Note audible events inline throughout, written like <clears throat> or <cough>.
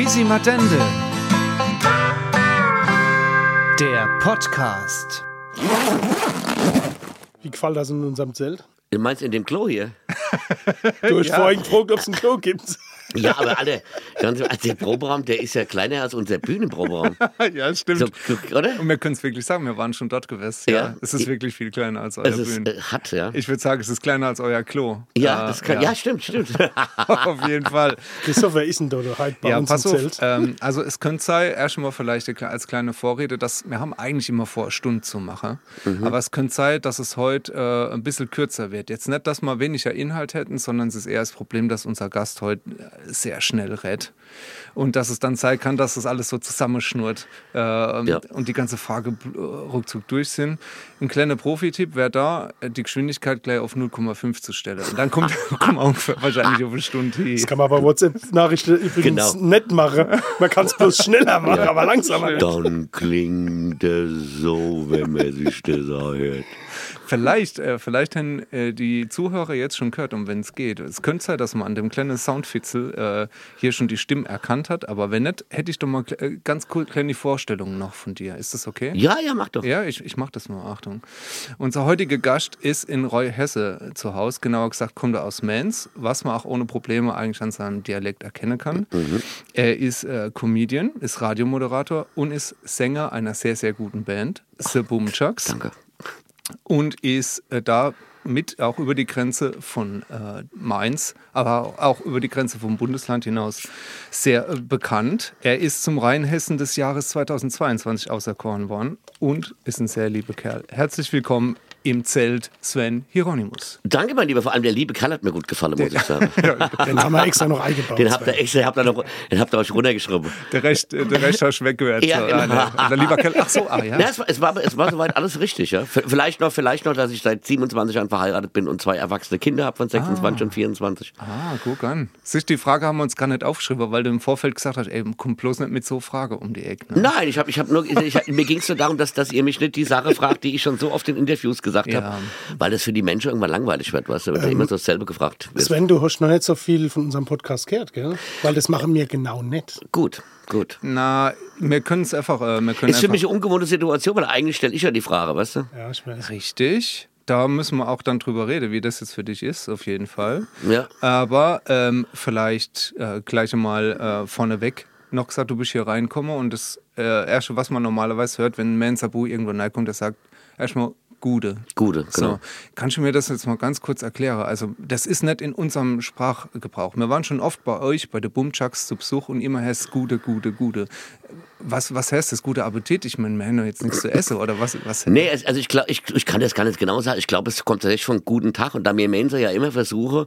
Quisimadende. Der Podcast. Wie gefällt das in unserem Zelt? Du meinst in dem Klo hier? Du hast <laughs> vorhin gefragt, ob es ein Klo gibt. Ja, aber alle, ganz, also der Proberaum, der ist ja kleiner als unser Bühnenproberaum. <laughs> ja, stimmt. So, oder? Und wir können es wirklich sagen, wir waren schon dort gewesen. Ja, Ja. es ist wirklich viel kleiner als euer Es ist Bühnen. äh, hat, ja. Ich würde sagen, es ist kleiner als euer Klo. Ja, Äh, das kann, ja. stimmt, stimmt. <laughs> <laughs> auf jeden Fall. Christoph, wer ist denn da heute bei Ja, uns pass im auf. Zelt? Ähm, also es könnte sein, erstmal vielleicht als kleine Vorrede, dass wir haben eigentlich immer vor, eine Stunde zu machen. Mhm. Aber es könnte sein, dass es heute äh, ein bisschen kürzer wird. Jetzt nicht, dass wir weniger Inhalt hätten, sondern es ist eher das Problem, dass unser Gast heute sehr schnell redet. Und dass es dann sein kann, dass das alles so zusammenschnurrt äh, und die ganze Frage bl- ruckzuck durch sind. Ein kleiner Profi-Tipp wäre da, äh, die Geschwindigkeit gleich auf 0,5 zu stellen. Und dann kommt, <laughs> kommt ungefähr wahrscheinlich auf eine Stunde hin. Das kann man bei WhatsApp-Nachrichten übrigens Genau. nicht machen. Man kann es bloß <laughs> schneller machen, aber langsamer. Dann klingt es so, wenn man sich das anhört. Vielleicht, äh, vielleicht haben äh, die Zuhörer jetzt schon gehört, um wenn es geht. Es könnte sein, dass man an dem kleinen Soundfitzel äh, hier schon die Stimmen erkannt hat, aber wenn nicht, hätte ich doch mal äh, ganz cool kleine Vorstellungen noch von dir. Ist das okay? Ja, ja, mach doch. Ja, ich, ich mache das mal, Achtung. Unser heutiger Gast ist in Roy Hesse zu Hause, genauer gesagt kommt er aus Mainz, was man auch ohne Probleme eigentlich an seinem Dialekt erkennen kann. Er ist äh, Comedian, ist Radiomoderator und ist Sänger einer sehr, sehr guten Band, The Boomchucks Danke. Und ist äh, da mit auch über die Grenze von äh, Mainz, aber auch über die Grenze vom Bundesland hinaus sehr äh, bekannt. Er ist zum Rheinhessen des Jahres 2022 auserkoren worden und ist ein sehr lieber Kerl. Herzlich willkommen im Zelt Sven Hieronymus. Danke, mein Lieber. Vor allem der liebe Kerl hat mir gut gefallen, muss ich sagen. <laughs> Den haben wir extra noch eingebaut. Den habt ihr extra, habt ihr noch, den habt ihr euch runtergeschrieben. Der Recht, äh, der Recht hast du weggehört. Ja, genau. ah. Der lieber Kerl. Ach so, ah ja. Ja, es, war, es, war, es war soweit alles richtig, ja. Vielleicht noch, vielleicht noch, dass ich seit 27 Jahren verheiratet bin und zwei erwachsene Kinder habe von 26 und 24. Ah, guck an. Siehst, die Frage haben wir uns gar nicht aufgeschrieben, weil du im Vorfeld gesagt hast, ey, komm bloß nicht mit so Frage um die Ecke. Ne? Nein, ich habe ich hab nur, ich hab, mir ging es nur darum, dass, dass ihr mich nicht die Sache fragt, die ich schon so oft in Interviews gesagt Ja. habe, weil das für die Menschen irgendwann langweilig wird, weißt du, wenn du immer so dasselbe gefragt wird. Sven, du hast noch nicht so viel von unserem Podcast gehört, gell? Weil das machen wir genau nicht. Gut, gut. Na, wir können es einfach, äh, wir können Ist für mich eine ungewohnte Situation, weil eigentlich stelle ich ja die Frage, weißt du? Ja, ich weiß. Richtig. Da müssen wir auch dann drüber reden, wie das jetzt für dich ist, auf jeden Fall. Ja. Aber ähm, vielleicht äh, gleich einmal äh, vorneweg noch gesagt, du bist hier reinkommen und das äh, Erste, was man normalerweise hört, wenn ein Mensabu irgendwo reinkommt, der sagt erstmal Gude. Gute, genau. So, kannst du mir das jetzt mal ganz kurz erklären? Also, das ist nicht in unserem Sprachgebrauch. Wir waren schon oft bei euch, bei der Bumchucks zu Besuch und immer heißt es Gude, Gude, Gude. Was, was heißt das? Gute Appetit? Ich meine, wir haben doch jetzt nichts zu essen oder was? was Nee, also ich, glaub, ich, ich kann das gar nicht genau sagen. Ich glaube, es kommt tatsächlich von guten Tag. Und da mir Mensa ja immer versuche,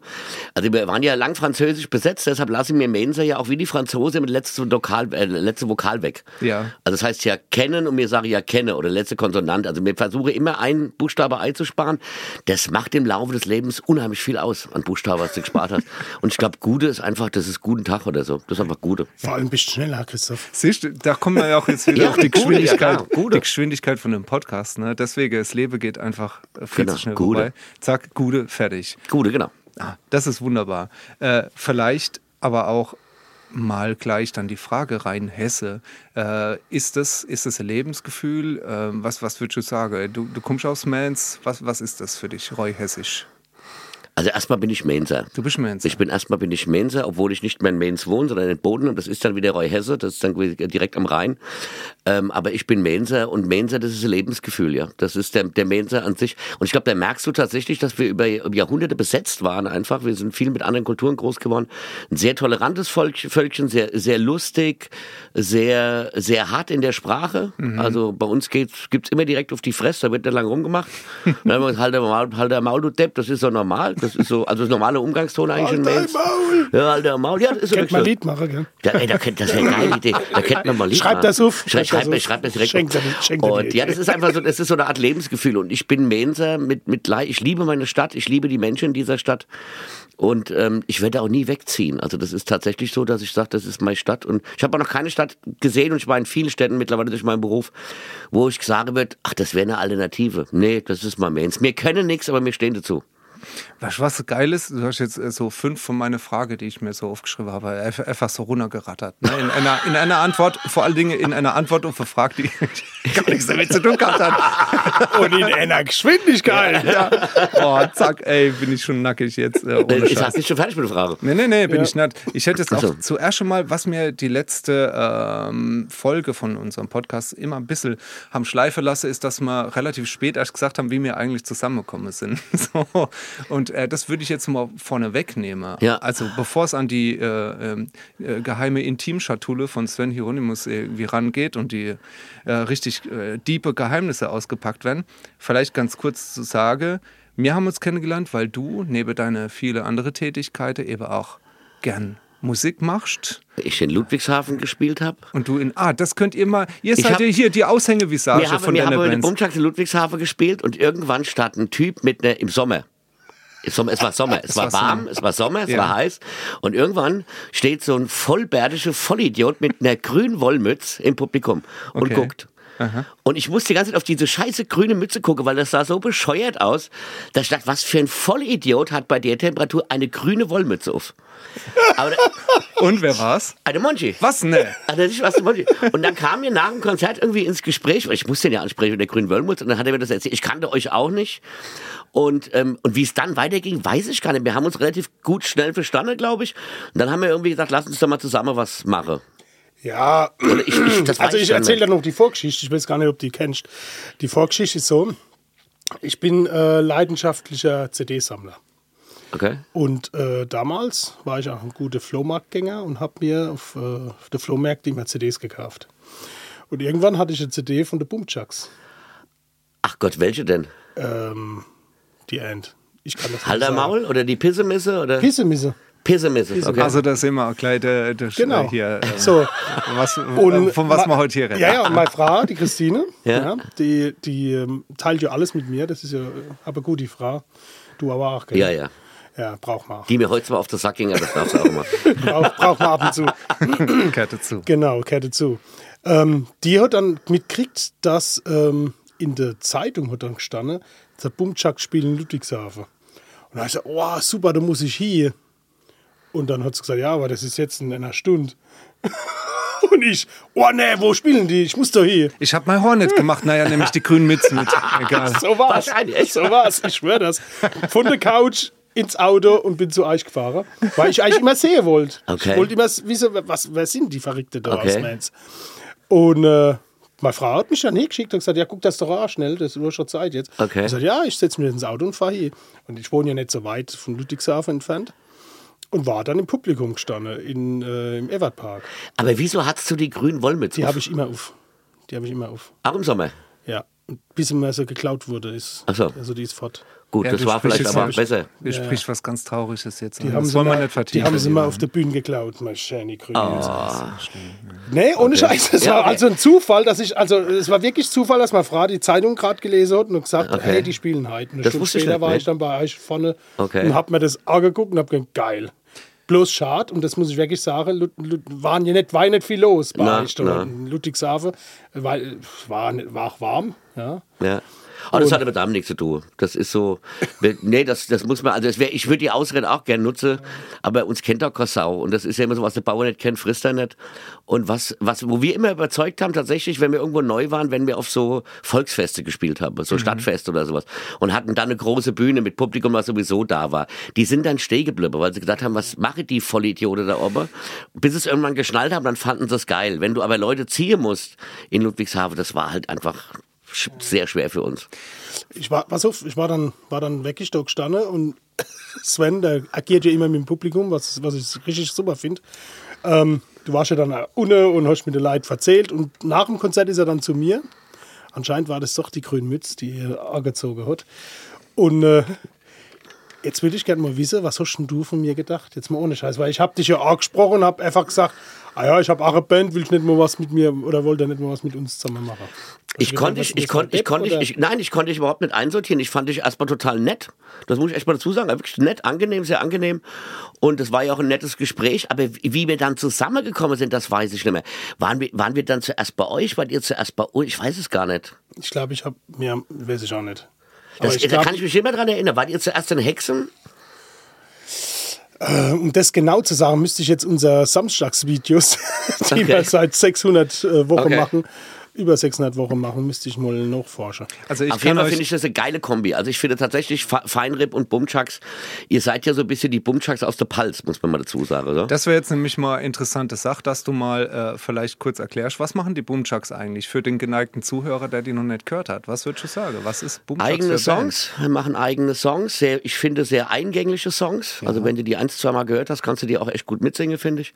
also wir waren ja lang französisch besetzt, deshalb lasse ich mir Mensa ja auch wie die Franzose mit letzte Vokal, äh, letzte Vokal weg. Ja. Also das heißt ja kennen und mir sage ja kenne oder letzte Konsonant. Also mir versuche immer einen Buchstabe einzusparen. Das macht im Laufe des Lebens unheimlich viel aus an Buchstaben, was du gespart hast. Und ich glaube, Gute ist einfach, das ist guten Tag oder so. Das ist einfach Gute. Vor allem bist du schneller, Christoph. Siehst du, da kommen wir ja auch jetzt wieder Ja, auf die gute, ja, Geschwindigkeit, klar, gute. die Geschwindigkeit von dem Podcast. Ne? Deswegen, das Leben geht einfach viel Genau, zu schnell gute. vorbei. Zack, Gude, fertig. Gute, genau. Ah, das ist wunderbar. Äh, vielleicht aber auch mal gleich dann die Frage rein, Hesse. Äh, ist, das, ist das ein Lebensgefühl? Äh, was, was würdest du sagen? Du, du kommst aus Mainz. Was, was ist das für dich, Roy Hessisch? Also erstmal bin ich Mainzer. Du bist Mainz. Ich bin erstmal bin ich Mainzer, obwohl ich nicht mehr in Mainz wohne, sondern in Boden und das ist dann wieder Roy Hesse, das ist dann direkt am Rhein. Ähm, aber ich bin Mainzer und Mainzer, das ist ein Lebensgefühl, ja. Das ist der, der Mainzer an sich. Und ich glaube, da merkst du tatsächlich, dass wir über Jahrhunderte besetzt waren einfach. Wir sind viel mit anderen Kulturen groß geworden. Ein sehr tolerantes Volk, Völkchen, sehr, sehr lustig, sehr, sehr hart in der Sprache. Also bei uns geht's, gibt's immer direkt auf die Fresse, da wird nicht lang rumgemacht. Dann haben wir halt der Maul, halt der Maul, du Depp, das ist so normal. Das ist so, also das normale Umgangston eigentlich in Halt Mainz. Maul! Ja, halt der Maul. Ja, das ist so Kennt man Lied machen, gell? Ja, ey, da das wäre eine geile Idee. Da kennt man mal <laughs> Lied Schreib machen. das auf. Schreib, schreib, das mir, schreib das direkt Schenk schenk Und ja, das ist einfach so, das ist so eine Art Lebensgefühl. Und ich bin Mainzer mit, mit. Ich liebe meine Stadt. Ich liebe die Menschen in dieser Stadt. Und ähm, ich werde auch nie wegziehen. Also das ist tatsächlich so, dass ich sage, das ist meine Stadt. Und ich habe auch noch keine Stadt gesehen und ich war in vielen Städten mittlerweile durch meinen Beruf, wo ich sagen wird, ach, das wäre eine Alternative. Nee, das ist mal Mainz. Wir können nichts, aber wir stehen dazu. Weißt du, was so geil ist? Du hast jetzt äh, so fünf von meiner Frage, die ich mir so aufgeschrieben habe, einfach so runtergerattert. Ne? In, einer, in einer Antwort, vor allen Dingen in einer Antwort auf eine Frage, die gar nichts damit zu tun gehabt hat. Und in einer Geschwindigkeit. Ja. Oh, zack, ey, bin ich schon nackig jetzt. Äh, ohne Ich Scheiß. hast nicht schon fertig mit der Frage. Nee, nee, nee, bin Ja. ich nicht. Ich hätte jetzt auch so. zuerst schon mal, was mir die letzte ähm, Folge von unserem Podcast immer ein bisschen haben schleifen lassen, ist, dass wir relativ spät erst gesagt haben, wie wir eigentlich zusammengekommen sind. <laughs> So. Und äh, das würde ich jetzt mal vorne wegnehmen. Ja. Also bevor es an die äh, ähm, äh, geheime Intimschatulle von Sven Hieronymus irgendwie rangeht und die äh, richtig äh, diepe Geheimnisse ausgepackt werden, vielleicht ganz kurz zu sagen, wir haben uns kennengelernt, weil du neben deine viele andere Tätigkeiten eben auch gern Musik machst Ich in Ludwigshafen gespielt habe. und du in ah das könnt ihr mal ihr Ich seid ja hier die Aushängevisage Wir haben, von wir deiner haben in Bands. Bumschlag in Ludwigshafen gespielt und irgendwann stand ein Typ mit einer, im Sommer. Es war- es Sommer, es war war warm, Sommer. es war Sommer, es Ja. war heiß. Und irgendwann steht so ein vollbärtischer Vollidiot mit einer grünen Wollmütze im Publikum und Okay. guckt. Und ich musste die ganze Zeit auf diese scheiße grüne Mütze gucken, weil das sah so bescheuert aus. Da ich dachte, was für ein Vollidiot hat bei der Temperatur eine grüne Wollmütze auf. Aber da, <laughs> und wer war's eine Monchi. was ne nicht was zu wollen. Und dann kam mir nach dem Konzert irgendwie ins Gespräch, weil ich musste ihn ja ansprechen mit der grünen Wollmutz, und dann hat er mir das erzählt. Ich kannte euch auch nicht. Und, ähm, und wie es dann weiterging, weiß ich gar nicht. Wir haben uns relativ gut schnell verstanden, glaube ich. Und dann haben wir irgendwie gesagt, lass uns doch mal zusammen was machen. Ja, ich, ich, also ich erzähle dann noch die Vorgeschichte. Ich weiß gar nicht, ob du die kennst. Die Vorgeschichte ist so: Ich bin äh, leidenschaftlicher CD-Sammler. Okay. Und äh, damals war ich auch ein guter Flohmarktgänger und habe mir auf, äh, auf der Flohmarkt immer CDs gekauft. Und irgendwann hatte ich eine CD von der Boomchucks. Ach Gott, welche denn? Ähm, die End. Ich kann das sagen. Maul oder die Pissemisse oder? Pissemisse. Pissemisse, okay. also da sehen wir auch gleich der, der Genau. hier äh, So. was Und äh, von was wir heute hier reden Ja, ja, und meine Frau, die Christine, Ja. ja. die, die ähm, teilt ja alles mit mir. Das ist ja äh, aber gut, die Frau. Du aber auch, gell? Ja, ja. Ja, braucht man auch. Die mir heute zwar auf den Sack ging, aber das darfst du auch mal. <laughs> Braucht, braucht man ab und zu. <clears throat> Kette zu Genau, Kette zu. Ähm, die hat dann mitgekriegt, dass ähm, in der Zeitung hat dann gestanden, der Bumchak spielt in Ludwigshafen. Und dann habe ich gesagt, oh, super, da muss ich hier. Und dann hat sie gesagt, ja, aber das ist jetzt in einer Stunde. <laughs> Und ich, oh nee, wo spielen die? Ich muss doch hier. ich habe mein Hornet gemacht naja nämlich die grünen Mützen <laughs> mit egal So war's. Wahrscheinlich, echt? So war's, ich schwöre das. Von der Couch ins Auto und bin zu euch gefahren, weil ich eigentlich immer sehen wollte. Okay. Ich wollte immer wissen, was, wer sind die Verrückte da Okay. aus Mainz. Und äh, meine Frau hat mich dann hingeschickt und gesagt, ja, guck das doch auch schnell, das ist nur schon Zeit jetzt. Okay. Ich sagte, ja, ich setze mich ins Auto und fahre hier. Und ich wohne ja nicht so weit von Ludwigshafen entfernt. Und war dann im Publikum gestanden, in, äh, im Evertpark. Aber wieso hattest du die grünen Wollmütze? Die habe ich immer auf. Die habe ich immer auf. Auch im Sommer. Ja. Und bis sie mir so geklaut wurde, ist. Ach so. Also die ist fort. Gut, Ja, das war vielleicht aber nicht- besser. Du sprichst was ganz Trauriges jetzt an. Die haben, das sie wollen wir mal, nicht vertiefen die haben sie mal auf der Bühne geklaut, meine schöne Grüne. Ah. Nee, ohne Scheiß. Es Ja, war okay. also ein Zufall, dass ich, also es war wirklich Zufall, dass meine Frau die Zeitung gerade gelesen hat und gesagt, Okay. hey, die spielen heute. Eine Das Stunde wusste ich später nicht, war ne? ich dann bei euch vorne Okay. und hab mir das angeguckt und hab gedacht, geil. Bloß schade, und das muss ich wirklich sagen, waren ja nicht, war ja nicht viel los bei Na, euch na. in Ludwigshafen, weil es war, war auch warm. Ja. Aber das hat aber damit nichts zu tun. Das ist so. Nee, das, das muss man. Also, das wär, ich würde die Ausrede auch gerne nutzen, aber uns kennt doch keine Sau. Und das ist ja immer so, was der Bauer nicht kennt, frisst er nicht. Und was, was, wo wir immer überzeugt haben, tatsächlich, wenn wir irgendwo neu waren, wenn wir auf so Volksfeste gespielt haben, so Stadtfeste oder sowas, und hatten dann eine große Bühne mit Publikum, was sowieso da war, die sind dann stehen geblieben, weil sie gesagt haben, was machen die Vollidioten da oben? Bis es irgendwann geschnallt haben, dann fanden sie es geil. Wenn du aber Leute ziehen musst in Ludwigshafen, das war halt einfach sehr schwer für uns. Ich war, pass auf, ich war dann, war dann wirklich da gestanden und <laughs> Sven, der agiert ja immer mit dem Publikum, was, was ich richtig super finde. Ähm, du warst ja dann unten und hast mit den Leuten erzählt und nach dem Konzert ist er dann zu mir. Anscheinend war das doch die grüne Mütze, die er angezogen hat. Und äh, jetzt würde ich gerne mal wissen, was hast denn du von mir gedacht? Jetzt mal ohne Scheiß, weil ich habe dich ja angesprochen und habe einfach gesagt, ah ja, ich habe auch eine Band, willst du nicht mal was mit mir oder wollt ihr nicht mal was mit uns zusammen machen? Ich konnte ich das, konnte, ich konnte, ich, nein, ich konnte dich überhaupt nicht einsortieren. Ich fand dich erstmal total nett. Das muss ich echt mal dazu sagen. Wirklich nett, angenehm, sehr angenehm. Und es war ja auch ein nettes Gespräch. Aber wie wir dann zusammengekommen sind, das weiß ich nicht mehr. Waren wir, waren wir dann zuerst bei euch? Wart ihr zuerst bei uns? Ich weiß es gar nicht. Ich glaube, ich habe mir, weiß ich auch nicht. Das, ich da glaub- kann ich mich immer dran erinnern. Wart ihr zuerst in Hexen? Um das genau zu sagen, müsste ich jetzt unser Samstagsvideos, <laughs> die Okay. wir seit 600 äh, Wochen Okay. machen, über 600 Wochen machen, müsste ich mal nachforschen. Also ich Auf jeden Fall finde ich das eine geile Kombi. Also ich finde tatsächlich Fe- Feinrib und Bumchucks, ihr seid ja so ein bisschen die Bumchucks aus der Pals, muss man mal dazu sagen. Oder? das wäre jetzt nämlich mal interessante Sache, dass du mal äh, vielleicht kurz erklärst, was machen die Boomchucks eigentlich für den geneigten Zuhörer, der die noch nicht gehört hat? Was würdest du sagen? Was ist Boomchucks eigene? Songs, wir machen eigene Songs, sehr, ich finde sehr eingängliche Songs. Also wenn du die ein, zwei Mal gehört hast, kannst du die auch echt gut mitsingen, finde ich.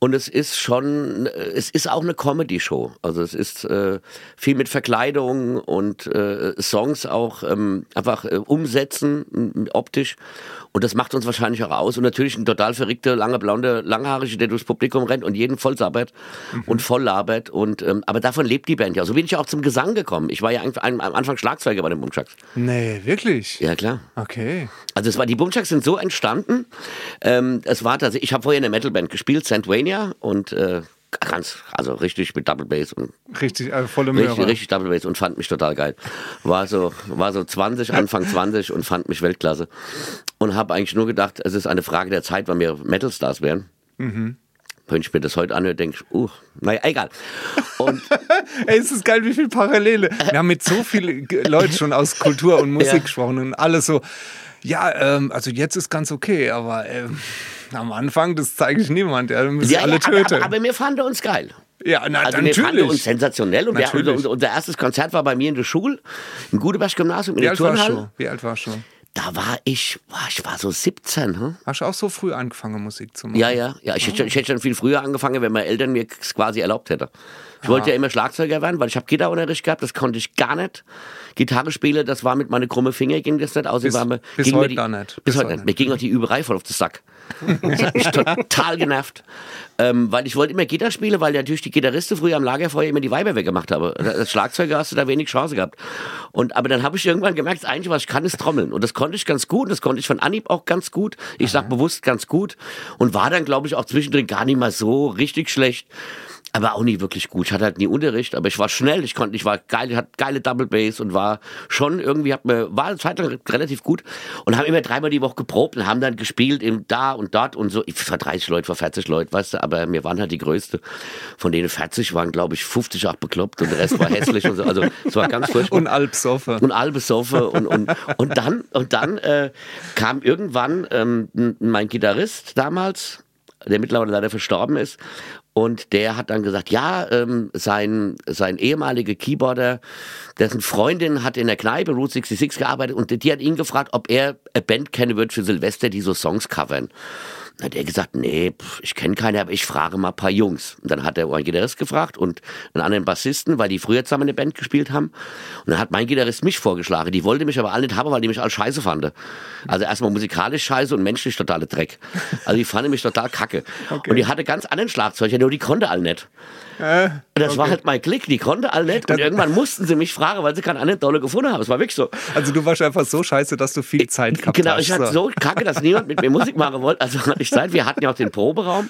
Und es ist schon, es ist auch eine Comedy-Show. Also es ist äh, viel mit Verkleidung und äh, Songs auch ähm, einfach äh, umsetzen, optisch. Und das macht uns wahrscheinlich auch aus. Und natürlich ein total verrückter, lange blonde, langhaarige, der durchs Publikum rennt und jeden voll sabbert und voll labert. Und, ähm, aber davon lebt die Band ja. So bin ich ja auch zum Gesang gekommen. Ich war ja am Anfang Schlagzeuger bei den Bumchucks. Nee, wirklich? Ja, klar. Okay. Also es war, die Bumchucks sind so entstanden. Ähm, es war tatsächlich, ich habe vorher in der Metalband gespielt, Sandwania und äh, ganz, also richtig mit Double Bass und Richtig, äh, volle richtig, Möhre. richtig Double Bass und fand mich total geil. War so, war so 20, Anfang 20 und fand mich Weltklasse. Und habe eigentlich nur gedacht, es ist eine Frage der Zeit, wann wir Metalstars wären. Wenn ich mir das heute anhöre, denke ich, uh, naja, egal. Und <laughs> Ey, es ist geil, wie viele Parallele. Wir haben mit so vielen Leuten schon aus Kultur und <laughs> Musik Ja. gesprochen und alle so, ja, ähm, also jetzt ist ganz okay, aber ähm, am Anfang, das zeige ich niemand, ja, müssen ja, alle ja, aber, töten. aber, aber wir fanden uns geil. ja, na, Also wir fanden uns natürlich. sensationell und wir, Natürlich. unser, unser, erstes Konzert war bei mir in der Schule, im Gudeberg-Gymnasium, in Wie der Turnhalle. Wie alt warst du? Da war ich, ich war so 17. Hm? Hast du auch so früh angefangen, Musik zu machen? Ja, ja, ja. Ich, hätte schon- ich hätte schon viel früher angefangen, wenn meine Eltern mir es quasi erlaubt hätten. Ich wollte ja immer Schlagzeuger werden, weil ich habe Gitarrenunterricht gehabt, das konnte ich gar nicht. Gitarre spielen, das war mit meinen krummen Finger ging das nicht. Außerdem Bis- war mir, bis mir heute die, gar nicht. Bis, Bis heute heute nicht. Mir ging auch die Überei voll auf den Sack. Das hat mich total genervt. Ähm, weil ich wollte immer Gitarre spielen, weil natürlich die Gitarristen früher am Lagerfeuer immer die Weiber weggemacht haben. Als Schlagzeuger hast du da wenig Chance gehabt. Und, aber dann habe ich irgendwann gemerkt, das Einzige, was ich kann, ist Trommeln. Und das konnte ich ganz gut. Das konnte ich von Anhieb auch ganz gut. Ich sag bewusst ganz gut. Und war dann, glaube ich, auch zwischendrin gar nicht mal so richtig schlecht. Aber auch nie wirklich gut. Ich hatte halt nie Unterricht, aber ich war schnell, ich konnte, ich war geil, ich hatte geile Double Bass und war schon irgendwie, hat mir, war eine Zeit lang relativ gut und haben immer dreimal die Woche geprobt und haben dann gespielt im da und dort und so. Ich war 30 Leute, war 40 Leute, weißt du, aber wir waren halt die Größte. Von denen 40 waren, glaube ich, 50 auch bekloppt und der Rest war hässlich und so. Also, es war ganz furchtbar Und Alpsoffe. und Albesoffe und, und, und dann, und dann äh, kam irgendwann ähm, mein Gitarrist damals, der mittlerweile leider verstorben ist, und der hat dann gesagt, ja, ähm, sein, sein ehemaliger Keyboarder, dessen Freundin hat in der Kneipe Route 66 gearbeitet und die hat ihn gefragt, ob er eine Band kennen wird für Silvester, die so Songs covern. Dann hat er gesagt, nee, ich kenne keine, aber ich frage mal ein paar Jungs. Und dann hat er einen Gitarrist gefragt und einen anderen Bassisten, weil die früher zusammen eine Band gespielt haben. Und dann hat mein Gitarrist mich vorgeschlagen. Die wollte mich aber alle nicht haben, weil die mich alle scheiße fanden. Also erstmal musikalisch scheiße und menschlich totale Dreck. Also die fanden mich total kacke. <laughs> Und die hatte ganz anderen Schlagzeuger, nur die konnte alle nicht. Das war halt mein Klick, die konnte alle nicht. Und irgendwann mussten sie mich fragen, weil sie keinen anderen Dolle gefunden haben. Es war wirklich so. Also du warst einfach so scheiße, dass du viel Zeit gehabt Genau, ich hatte so kacke, dass niemand mit mir Musik machen wollte. Also hatte <laughs> ich Zeit, wir hatten ja auch den Proberaum.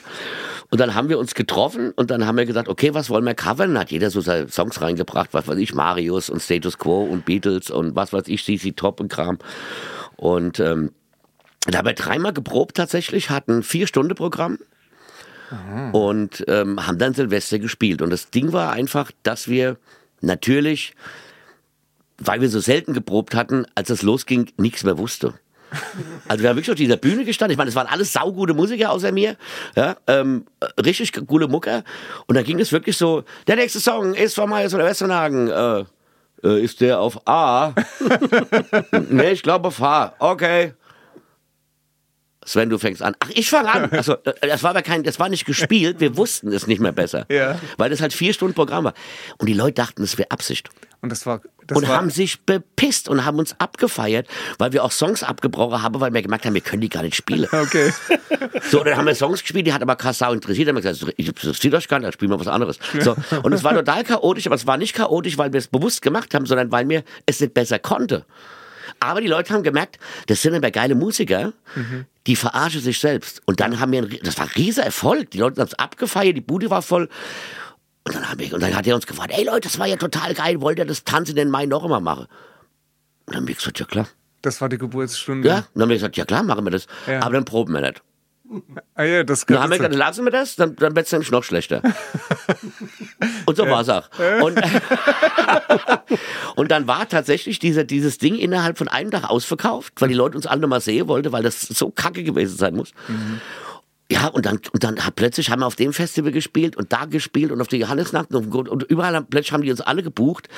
Und dann haben wir uns getroffen und dann haben wir gesagt, okay, was wollen wir covern? Dann hat jeder so seine Songs reingebracht, was weiß ich, Marius und Status Quo und Beatles und was weiß ich, CC Top und Kram. Und ähm, da haben wir dreimal geprobt tatsächlich, hatten vier Stunden Programm und ähm, haben dann Silvester gespielt. Und das Ding war einfach, dass wir natürlich, weil wir so selten geprobt hatten, als es losging, nichts mehr wusste. Also wir haben wirklich auf dieser Bühne gestanden. Ich meine, es waren alles saugute Musiker außer mir. Ja, ähm, äh, richtig coole Mucker. Und dann ging es wirklich so, der nächste Song ist von Meyers oder Westernhagen. Äh, äh, ist der auf A? <laughs> nee, ich glaube auf H. Okay. Sven, du fängst an. Ach, ich fange an. <laughs> Also, äh, das war aber kein, das war nicht gespielt. Wir wussten es nicht mehr besser. Ja. Weil das halt vier Stunden Programm war. Und die Leute dachten, es wäre Absicht Und das war. Das und war, haben sich bepisst und haben uns abgefeiert, weil wir auch Songs abgebrochen haben, weil wir gemerkt haben, wir können die gar nicht spielen. <laughs> Okay. So, und dann haben wir Songs gespielt, die hat aber Kassau interessiert. Dann haben wir gesagt, ich interessiert euch gar nicht, dann spielen wir was anderes. So, und es war total chaotisch, aber es war nicht chaotisch, weil wir es bewusst gemacht haben, sondern weil mir es nicht besser konnte. Aber die Leute haben gemerkt, das sind aber geile Musiker, die verarschen sich selbst. Und dann haben wir, ein, das war ein riesiger Erfolg. Die Leute haben es abgefeiert, die Bude war voll. Und dann, haben wir, und dann hat er uns gefragt, ey Leute, das war ja total geil, wollt ihr das Tanzen in den Mai noch immer machen? Und dann haben wir gesagt, ja klar. Das war die Geburtsstunde. Ja, und dann haben wir gesagt, ja klar, machen wir das. Ja. Aber dann proben wir nicht. Ah ja, das Dann haben wir gesagt, lassen wir das, dann, dann wird es nämlich noch schlechter. <laughs> und so war es auch. Und, <laughs> und dann war tatsächlich dieser, dieses Ding innerhalb von einem Tag ausverkauft, weil die Leute uns alle nochmal sehen wollten, weil das so kacke gewesen sein muss. Ja, und dann, und dann plötzlich haben wir auf dem Festival gespielt und da gespielt und auf der Johannesnacht und, und überall haben, plötzlich haben die uns alle gebucht,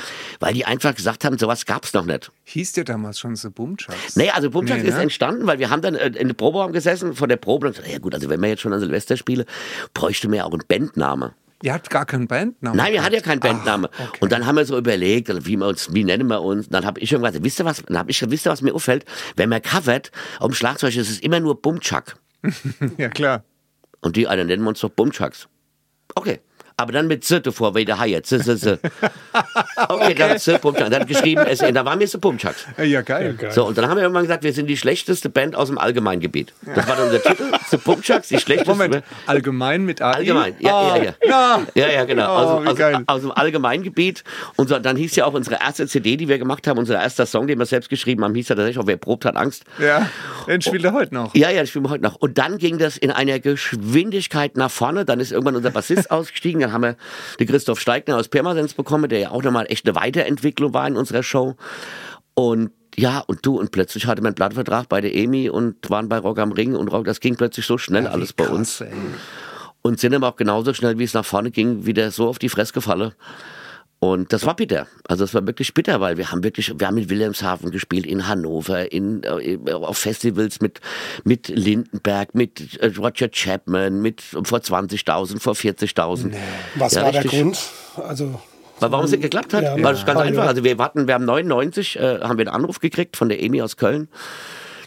weil die einfach gesagt haben, sowas gab's noch nicht. Hieß der damals schon The Boomchucks? Nee, also Bumschaks Nee, ist ne? entstanden, weil wir haben dann äh, in der Proberaum gesessen, vor der Probe und gesagt, ja gut, also wenn wir jetzt schon an Silvester spielen, bräuchte man ja auch einen Bandname. Ihr habt gar keinen Bandnamen. Nein, wir hatten ja keinen Bandname. Ah, okay. Und dann haben wir so überlegt, also wie wir uns, wie nennen wir uns? Dann habe ich schon gesagt, wisst ihr was? Dann habe ich, gesagt, wisst ihr was mir auffällt? Wenn man covert auf dem Schlagzeug, ist es immer nur Bumchuck. <laughs> Ja, klar. Und die einen nennen wir uns doch Bumchucks. Okay. Aber dann mit Z davor, wie der Haie. Z, Z, Z. Okay, dann Z, Bumchucks. Dann geschrieben, SN. Da waren wir so Bumchucks. Ja, geil. So, und dann haben wir irgendwann gesagt, wir sind die schlechteste Band aus dem Allgemeingebiet. Das war dann unser Titel, The Bumchucks, die schlechteste Moment, allgemein mit AI? Allgemein, ja, Ah, ja, ja. ja. Ja, genau. Oh, aus, aus, geil. aus dem Allgemeingebiet. Und so, dann hieß ja auch unsere erste CD, die wir gemacht haben, unser erster Song, den wir selbst geschrieben haben, hieß ja tatsächlich auch, wer probt hat Angst. Ja, den spielt er heute noch. Ja, ja, das spielen wir heute noch. Und dann ging das in einer Geschwindigkeit nach vorne. Dann ist irgendwann unser Bassist <laughs> ausgestiegen. Dann haben wir den Christoph Steigner aus Pirmasens bekommen, der ja auch nochmal echt eine Weiterentwicklung war in unserer Show. Und ja, und du, und plötzlich hatte man einen Plattenvertrag bei der EMI und waren bei Rock am Ring und Rock, das ging plötzlich so schnell alles bei uns. Ey. Und sind aber auch genauso schnell, wie es nach vorne ging, wieder so auf die Fresse gefallen. Und das war bitter. Also es war wirklich bitter, weil wir haben wirklich, wir haben in Wilhelmshaven gespielt, in Hannover, in, äh, auf Festivals mit, mit Lindenberg, mit äh, Roger Chapman, mit vor 20.000, vor 40.000. Was Ja, war der richtig. Grund? Also, Weil warum es nicht geklappt hat? Ja, weil es ganz ja. einfach. Also wir warten, wir haben 99, äh, haben wir einen Anruf gekriegt von der EMI aus Köln.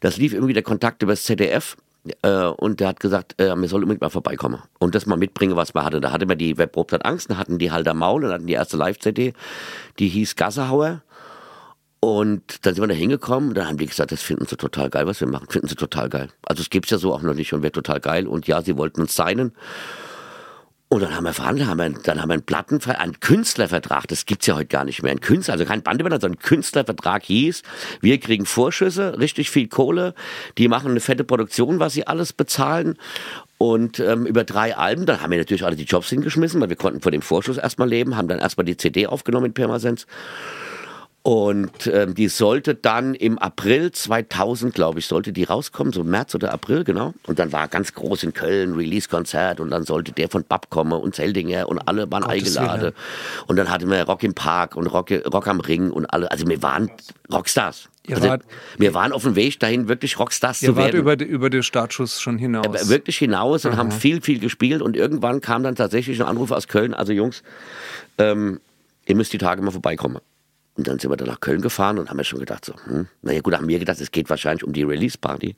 Das lief irgendwie der Kontakt über das ZDF. Äh, und der hat gesagt, äh, wir sollen unbedingt mal vorbeikommen und das mal mitbringen, was wir hatten. Da hatte man die hat Angst, dann hatten die Halter Maul und hatten die erste Live-CD, die hieß Gassehauer. Und dann sind wir da hingekommen und dann haben die gesagt, das finden sie total geil, was wir machen. Finden sie total geil. Also es gibt's ja so auch noch nicht und wäre total geil. Und ja, sie wollten uns signen. Und dann haben wir verhandelt, haben wir, dann haben wir einen Plattenvertrag, einen Künstlervertrag, das gibt's ja heute gar nicht mehr. Ein Künstler, also kein Bandebänder, sondern ein Künstlervertrag hieß, wir kriegen Vorschüsse, richtig viel Kohle, die machen eine fette Produktion, was sie alles bezahlen. Und ähm, über drei Alben, dann haben wir natürlich alle die Jobs hingeschmissen, weil wir konnten von dem Vorschuss erstmal leben, haben dann erstmal die CD aufgenommen in Pirmasens. Und ähm, die sollte dann im April 2000, glaube ich, sollte die rauskommen, so März oder April, genau. Und dann war ganz groß in Köln Release-Konzert und dann sollte der von Bab kommen und Zeldinger und alle waren Gottes eingeladen. Willen. Und dann hatten wir Rock im Park und Rock, Rock am Ring und alle, also wir waren Rockstars. Ihr Also, wart- wir waren auf dem Weg dahin, wirklich Rockstars Ihr zu wart werden über, die- über den Startschuss schon hinaus. aber wirklich hinaus und haben viel, viel gespielt. Und irgendwann kam dann tatsächlich ein Anruf aus Köln, also Jungs, ähm, ihr müsst die Tage mal vorbeikommen. Und dann sind wir dann nach Köln gefahren und haben ja schon gedacht, so, hm, naja gut, haben wir gedacht, es geht wahrscheinlich um die Release-Party.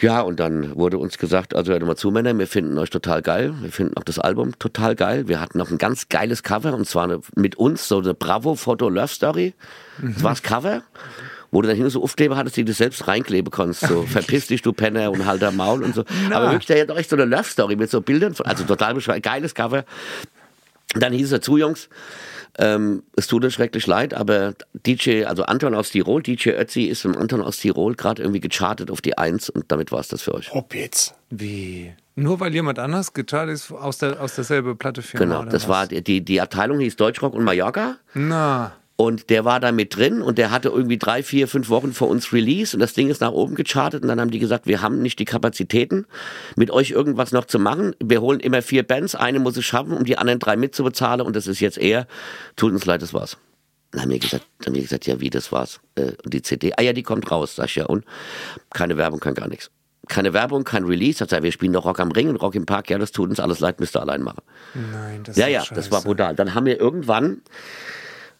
Ja, und dann wurde uns gesagt, also hört mal zu, Männer, wir finden euch total geil. Wir finden auch das Album total geil. Wir hatten noch ein ganz geiles Cover und zwar eine, mit uns so eine Bravo-Foto-Love-Story. Das war das Cover. Wo du dann hin so Aufkleber hattest, die du selbst reinkleben konntest. So, <laughs> verpiss dich, du Penner und halt der Maul und so. Aber wirklich, der hat doch echt so eine Love-Story mit so Bildern. Also total bescheuert. Geiles Cover. Und dann hieß es dazu, Jungs, ähm, es tut uns schrecklich leid, aber DJ, also Anton aus Tirol, DJ Ötzi ist im Anton aus Tirol gerade irgendwie gechartet auf die Eins und damit war es das für euch. ob jetzt. Wie? Nur weil jemand anders getan ist aus, der, aus derselben Plattefirma? Genau, das was? war die, die Abteilung hieß Deutschrock und Mallorca. Na, Und der war da mit drin und der hatte irgendwie drei, vier, fünf Wochen vor uns Release und das Ding ist nach oben gechartet und dann haben die gesagt, wir haben nicht die Kapazitäten, mit euch irgendwas noch zu machen. Wir holen immer vier Bands, eine muss es schaffen, um die anderen drei mitzubezahlen und das ist jetzt eher, tut uns leid, das war's. Dann haben wir gesagt, dann haben wir gesagt, ja wie, das war's. Äh, Und die CD, ah ja, die kommt raus, sag ich ja, und keine Werbung, kein gar nichts. Keine Werbung, kein Release. Hat gesagt, wir spielen doch Rock am Ring und Rock im Park. Ja, das tut uns alles leid, müsst ihr allein machen. nein, das Ja, ist ja, scheiße. das war brutal. Dann haben wir irgendwann,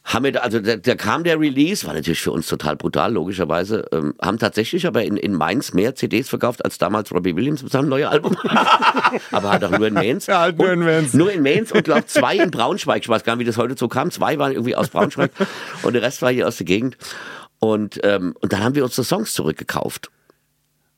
haben wir, da- also da, da kam der Release, war natürlich für uns total brutal, logischerweise, ähm, haben tatsächlich aber in, in Mainz mehr CDs verkauft als damals Robbie Williams mit seinem neuen Album. <laughs> aber halt auch nur in Mainz. Ja, halt nur in Mainz. Nur in Mainz und glaube zwei in Braunschweig. Ich weiß gar nicht, wie das heute so kam. Zwei waren irgendwie aus Braunschweig und der Rest war hier aus der Gegend. Und, ähm, und dann haben wir uns die Songs zurückgekauft.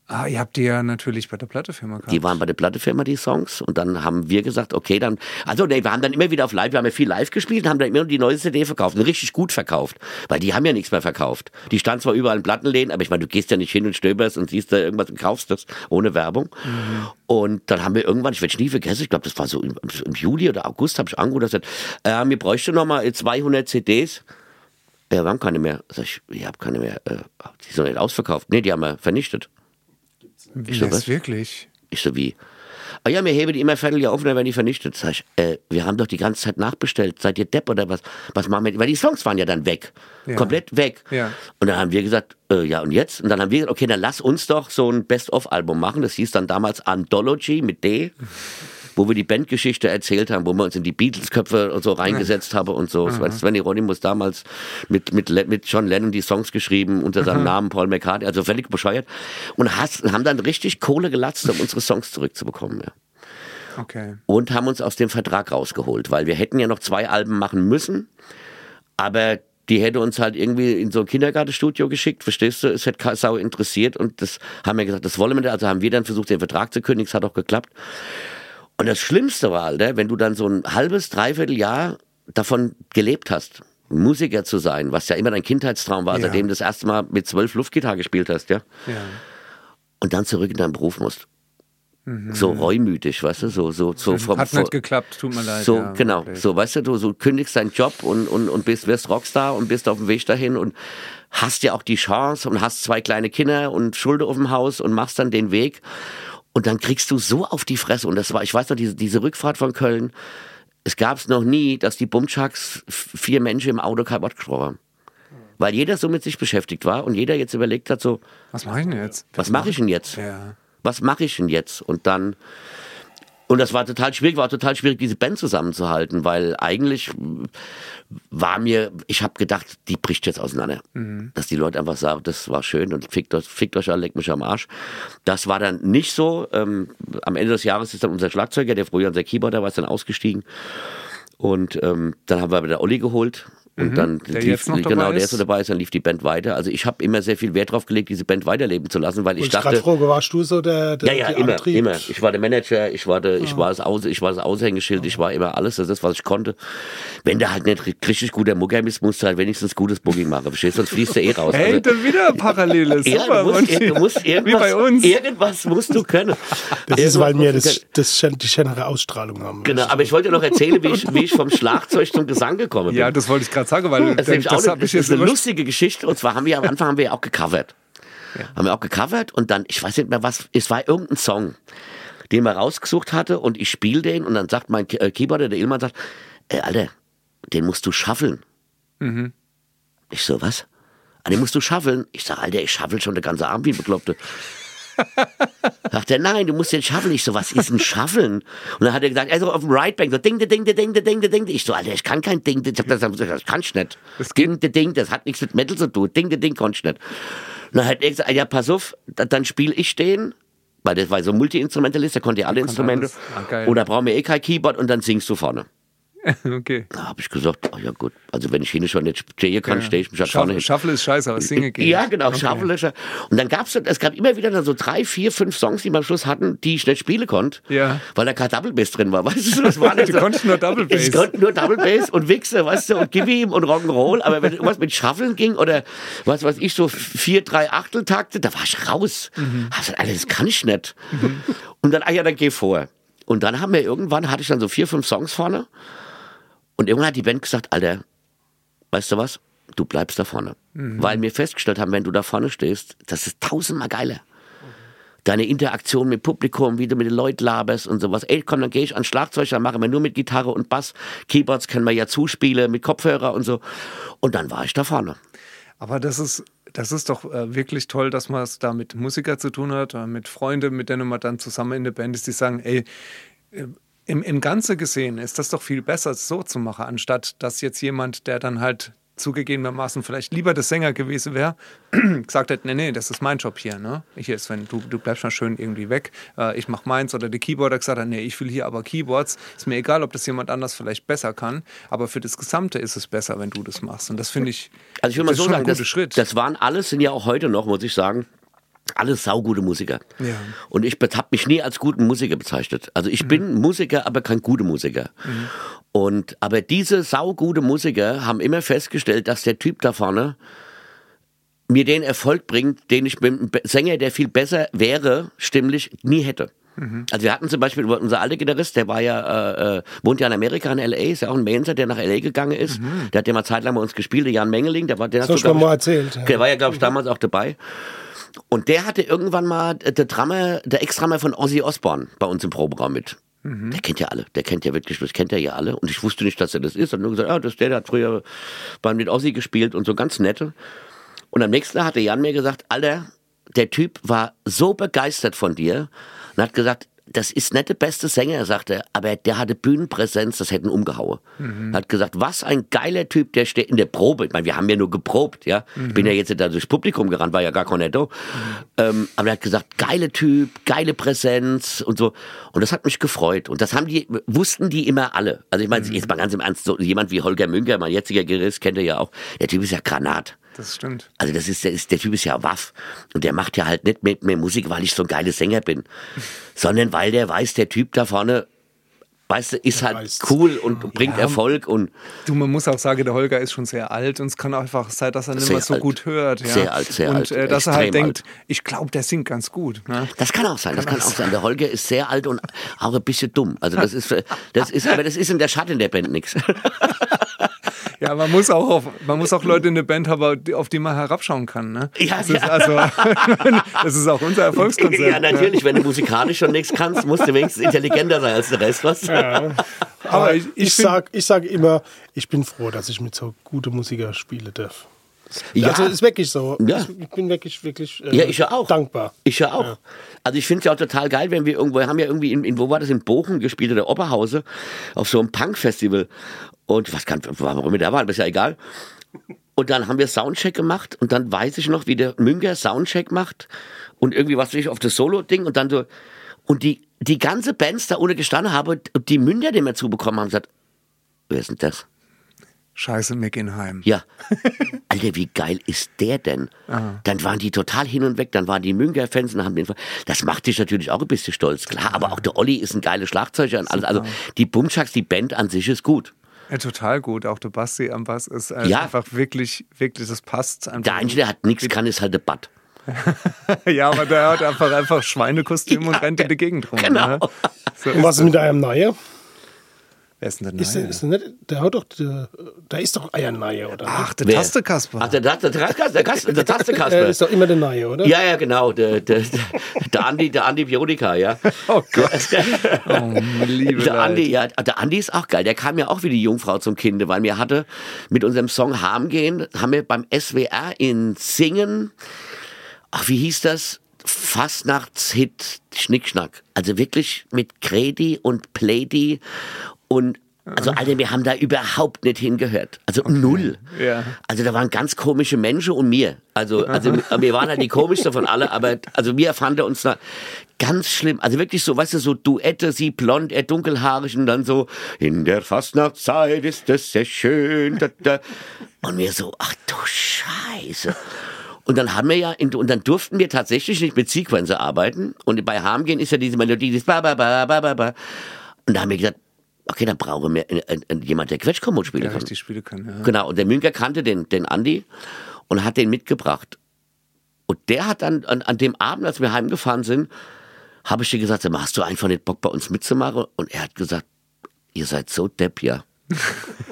Ah, ihr habt die ja natürlich bei der Plattefirma gehabt. Die waren bei der Plattefirma, die Songs. Und dann haben wir gesagt, okay, dann, also nee, wir haben dann immer wieder auf Live, wir haben ja viel live gespielt und haben dann immer die neue CD verkauft und richtig gut verkauft. Weil die haben ja nichts mehr verkauft. Die stand zwar überall in Plattenläden, aber ich meine, du gehst ja nicht hin und stöberst und siehst da irgendwas und kaufst das ohne Werbung. Mhm. Und dann haben wir irgendwann, ich werde nie vergessen, ich glaube, das war so im, im Juli oder August, habe ich angerufen und gesagt, äh, wir bräuchten noch mal 200 CDs. Ja, wir haben keine mehr. Sag ich, ich habe keine mehr. Äh, die sind nicht ausverkauft. Nee, die haben wir vernichtet. Ich so, was? wirklich? Ich so, wie? Ah ja, wir heben die immer ein Vierteljahr auf und dann werden die vernichtet. Sag ich, äh, wir haben doch die ganze Zeit nachbestellt. Seid ihr Depp oder was? Was machen wir? Weil die Songs waren ja dann weg. Ja. Komplett weg. Ja. Und dann haben wir gesagt, äh, ja und jetzt? Und dann haben wir gesagt, okay, dann lass uns doch so ein Best-of-Album machen. Das hieß dann damals Anthology mit D wo wir die Bandgeschichte erzählt haben, wo wir uns in die Beatles-Köpfe und so reingesetzt haben und so. Mhm. Sven Hieronymus damals mit, mit, mit John Lennon die Songs geschrieben unter seinem mhm. Namen Paul McCartney, also völlig bescheuert. Und has, haben dann richtig Kohle gelatzt, um unsere Songs zurückzubekommen. Ja. Okay. Und haben uns aus dem Vertrag rausgeholt, weil wir hätten ja noch zwei Alben machen müssen, aber die hätte uns halt irgendwie in so ein Kindergartenstudio geschickt, verstehst du? Es hätte Sau interessiert und das haben wir gesagt, das wollen wir nicht. Also haben wir dann versucht, den Vertrag zu kündigen, es hat auch geklappt. Und das Schlimmste war, Alter, wenn du dann so ein halbes, dreiviertel Jahr davon gelebt hast, Musiker zu sein, was ja immer dein Kindheitstraum war, ja. seitdem du das erste Mal mit zwölf Luftgitarre gespielt hast, ja? ja. Und dann zurück in deinen Beruf musst. Mhm. So reumütig, weißt du, so, so, so vom, Hat nicht geklappt, tut mir leid. So, ja, genau, wirklich. so, weißt du, du so kündigst deinen Job und, und, und bist, wirst Rockstar und bist auf dem Weg dahin und hast ja auch die Chance und hast zwei kleine Kinder und Schulde auf dem Haus und machst dann den Weg. Und dann kriegst du so auf die Fresse. Und das war, ich weiß noch, diese, diese Rückfahrt von Köln, es gab es noch nie, dass die Bumchucks vier Menschen im Auto kein Wort gesprochen haben. Weil jeder so mit sich beschäftigt war und jeder jetzt überlegt hat so, was mache ich denn jetzt? Was mache ich denn jetzt? Ja. Was mache ich denn jetzt? Und dann und das war total schwierig, war total schwierig, diese Band zusammenzuhalten, weil eigentlich war mir, ich habe gedacht, die bricht jetzt auseinander. Mhm. Dass die Leute einfach sagen, das war schön und fickt euch, fickt euch an, leckt mich am Arsch. Das war dann nicht so. Ähm, am Ende des Jahres ist dann unser Schlagzeuger, der früher unser Keyboarder war, ist dann ausgestiegen. Und ähm, dann haben wir wieder Olli geholt, und mhm, dann der lief, genau, der ist so dabei ist, dann lief die Band weiter. Also ich habe immer sehr viel Wert drauf gelegt, diese Band weiterleben zu lassen, weil ich, ich dachte. Frage, warst du so der, der Ja, ja, immer, Antrieb? immer. Ich war der Manager, ich war, der, ich, war das Aus, ich war das Aushängeschild, ich war immer alles, das ist, was ich konnte. Wenn du halt nicht richtig guter Mucker bist, musst du halt wenigstens gutes Booking machen, verstehst Sonst fließt du eh raus. Hey, also, dann wieder Parallele, super. Ja, du, musst, du musst irgendwas, Wie bei uns. irgendwas musst du können. Das ist, weil wir das, das, die schönere Ausstrahlung haben. Genau, aber ich wollte noch erzählen, wie ich, wie ich vom Schlagzeug zum Gesang gekommen bin. Ja, das wollte ich gerade sagen, weil das, das, das, das ist eine lustige Geschichte. Und zwar haben wir am Anfang haben wir auch gecovert. Ja. Haben wir auch gecovert und dann, ich weiß nicht mehr was, es war irgendein Song, den man rausgesucht hatte und ich spiele den und dann sagt mein äh, Keyboarder, der Ilman, sagt, ey, Alter, den musst du schaffeln. Mhm. Ich so, was? Ah, den musst du schaffeln. Ich sag, Alter, ich schaffel schon den ganzen Abend wie Bekloppte. Sagt er, nein, du musst den schaffeln. Ich so, was ist ein Schaffeln? Und dann hat er gesagt, also auf dem Right Bank, so ding, ding, ding, ding, ding, ding. Ich so, Alter, ich kann kein Ding, ich hab das, das kann ich nicht. Das ding, ding, das hat nichts mit Metal zu tun. Ding, ding, kann ich nicht. Und dann hat er gesagt, ja, pass auf, dann spiele ich den weil das war so ein Multi-Instrumentalist, der konnte ja alle Instrumente. Ah, da brauchen wir eh kein Keyboard und dann singst du vorne. <laughs> okay. Da habe ich gesagt, oh ja gut, also wenn ich hin schon nicht stehen kann, ja. stehe ich mich halt vorne hin. Shuffle ist scheiße, aber Singe geht. Ja, genau, okay. Shuffle ist scheiße. Und dann gab es, es gab immer wieder dann so drei, vier, fünf Songs, die wir am Schluss hatten, die ich nicht spielen konnte, ja. weil da kein Double Bass drin war. <laughs> Weißt du, das war nicht Du konntest nur Double Bass. Ich konnte nur Double Bass und Wichse, weißt du, und Give ihm und Rock'n'Roll, aber wenn irgendwas mit Shuffeln ging oder was weiß ich, so vier, drei Achteltakte, da war ich raus. Mhm. Also, Alter, das kann ich nicht. Mhm. Und dann, ah ja, dann geh vor. Und dann haben wir irgendwann, hatte ich dann so vier, fünf Songs vorne. Und irgendwann hat die Band gesagt, Alter, weißt du was? Du bleibst da vorne. Mhm. Weil wir festgestellt haben, wenn du da vorne stehst, das ist tausendmal geiler. Deine Interaktion mit Publikum, wie du mit den Leuten laberst und sowas. Ey, komm, dann gehe ich an Schlagzeug, dann machen wir nur mit Gitarre und Bass. Keyboards können wir ja zuspielen mit Kopfhörer und so. Und dann war ich da vorne. Aber das ist, das ist doch äh, wirklich toll, dass man es da mit Musiker zu tun hat, mit Freunden, mit denen man dann zusammen in der Band ist, die sagen, ey, äh, im, im Ganze gesehen ist das doch viel besser, so zu machen, anstatt dass jetzt jemand, der dann halt zugegebenermaßen vielleicht lieber der Sänger gewesen wäre, <clears throat> gesagt hätte, nee, nee, das ist mein Job hier. Ne? Hier ist, wenn du, du bleibst mal schön irgendwie weg, äh, ich mach meins. Oder der Keyboarder gesagt hat, nee, ich will hier aber Keyboards. Ist mir egal, ob das jemand anders vielleicht besser kann, aber für das Gesamte ist es besser, wenn du das machst. Und das finde ich, also ich will mal so sagen, das, Schritt. das waren alles, sind ja auch heute noch, muss ich sagen, alles saugute Musiker. Ja. Und ich habe mich nie als guten Musiker bezeichnet. Also ich bin Musiker, aber kein guter Musiker. Und aber diese saugute Musiker haben immer festgestellt, dass der Typ da vorne mir den Erfolg bringt, den ich mit einem Sänger, der viel besser wäre, stimmlich, nie hätte. Also wir hatten zum Beispiel unser alter Gitarrist, der war ja, äh, äh, wohnt ja in Amerika, in L.A., ist ja auch ein Mainzer, der nach L.A. gegangen ist. Der hat ja mal zeitlang bei uns gespielt, der Jan Mengeling, der war, der Das hast du glaub mir mal ich- erzählt. der war ja, glaube ich, damals auch dabei. Und der hatte irgendwann mal der Drummer, der Ex-Drummer von Ozzy Osbourne bei uns im Proberaum mit. Der kennt ja alle, der kennt ja wirklich, das kennt er ja alle. Und ich wusste nicht, dass er das ist. Und nur gesagt, ah, das ist der, der hat früher bei mit Ozzy gespielt und so ganz nette. Und am nächsten Tag hat der Jan mir gesagt, Alter, der Typ war so begeistert von dir und hat gesagt, das ist nicht der beste Sänger, sagt er, aber der hatte Bühnenpräsenz, das hätten umgehauen. Hat gesagt, was ein geiler Typ, der steht in der Probe. Ich meine, wir haben ja nur geprobt, ja. Ich bin ja jetzt da durchs Publikum gerannt, war ja gar kein Netto. Ähm, aber er hat gesagt, geile Typ, geile Präsenz und so. Und das hat mich gefreut. Und das haben die, wussten die immer alle. Also ich meine, jetzt mal ganz im Ernst, so jemand wie Holger Münker, mein jetziger Gerist, kennt ihr ja auch. Der Typ ist ja Granat. Das stimmt. Also das ist, der, ist, der Typ ist ja waff. Und der macht ja halt nicht mit mir Musik, weil ich so ein geiler Sänger bin, <laughs> sondern weil der weiß, der Typ da vorne, weißt du, ist halt weiß. cool und bringt Erfolg und Du, man muss auch sagen, der Holger ist schon sehr alt und es kann einfach sein, dass er nicht mehr so alt. gut hört. Ja? Sehr alt, sehr und, alt, äh, dass er halt extrem denkt, ich glaube, der singt ganz gut. Ne? das kann auch sein, das kann auch sein. <laughs> Der Holger ist sehr alt und auch ein bisschen dumm. Also das ist, das ist, aber das ist in der Schatten der Band nichts. <laughs> Ja, man muss auch auf, man muss auch Leute in der Band haben, auf die man herabschauen kann. Ne? Ja, das, ist ja. also, <laughs> das ist auch unser Erfolgskonzept. Ja, natürlich, wenn du musikalisch schon nichts kannst, musst du wenigstens intelligenter sein als der Rest, was? Aber ich- ich, ich ich, find- sag, ich sag immer, ich bin froh, dass ich mit so guten Musikern spielen darf. Ja. Also ist wirklich so. Ja. Ich, bin wirklich, wirklich äh, Ja, ich ja auch. dankbar. Ich ja auch. Also ich finde es ja auch total geil, wenn wir irgendwo, wir haben ja irgendwie, in, in wo war das, in Bochum gespielt oder Oberhause, auf so einem Punk-Festival. Und was kann, warum wir da waren, ist ja egal. Und dann haben wir Soundcheck gemacht und dann weiß ich noch, wie der Münker Soundcheck macht und irgendwie was ich auf das Solo-Ding und dann so, und die, die ganze Bands da ohne gestanden habe, die Münder, die mir zubekommen haben, gesagt, wer ist denn das? Scheiße, wir gehen heim. Ja. <laughs> Alter, wie geil ist der denn? Dann waren die total hin und weg, dann waren die Münker-Fans und haben den. Das macht dich natürlich auch ein bisschen stolz, klar. Aber auch der Olli ist ein geiler Schlagzeuger. und alles. Also die Bumschacks, die Band an sich ist gut. Ja, total gut. Auch der Basti am Bass ist äh, Ja. einfach wirklich, wirklich, das passt einfach. Der Einzige, der hat nichts kann, ist halt der Bad. <laughs> ja, aber der hat einfach, einfach Schweinekostüm und <laughs> rennt in die Gegend rum. Genau. Ne? <laughs> So Und was ist mit einem Neue? Wer ist denn der Ist, der, Neue? ist der, nicht, der hat doch, der, da ist doch ein Neue, oder? Ach, der Wer? Tastekasper. Ach, der, der, der, der, der, der, der äh, Tastekasper. ist doch immer der Neue, oder? Ja, ja, genau. Der, der, der Andi, der Antibiotika, ja. <laughs> Oh Gott. <laughs> Oh, liebe Der Andi, ja, der Andi ist auch geil. Der kam ja auch wie die Jungfrau zum Kinde, weil wir hatte mit unserem Song Harm gehen, haben wir beim SWR in Singen, ach, wie hieß das? Fastnachtshit Schnickschnack. Also wirklich mit Gredi und Plady und also Alter, wir haben da überhaupt nicht hingehört. Also null. Ja. Also da waren ganz komische Menschen und mir. Also, also <laughs> wir waren halt die komischste von alle, aber also wir fanden uns da ganz schlimm. Also wirklich so, weißt du, so Duette, sie blond, er dunkelhaarig und dann so, in der Fastnachtzeit ist es sehr schön. Da, da. Und wir so, ach du Scheiße. Und dann haben wir ja, und dann durften wir tatsächlich nicht mit Sequencer arbeiten. Und bei Harmgehen ist ja diese Melodie, dieses ba, ba, ba, ba, ba, ba. Und da haben wir gesagt, okay, dann brauchen wir äh, äh, jemand, der Quetschkommod spielen Der kann. richtig spielen kann. Ja. Genau, und der Münker kannte den, den Andi und hat den mitgebracht. Und der hat dann an, an dem Abend, als wir heimgefahren sind, habe ich dir gesagt, hast du einfach nicht Bock bei uns mitzumachen? Und er hat gesagt, ihr seid so depp, ja.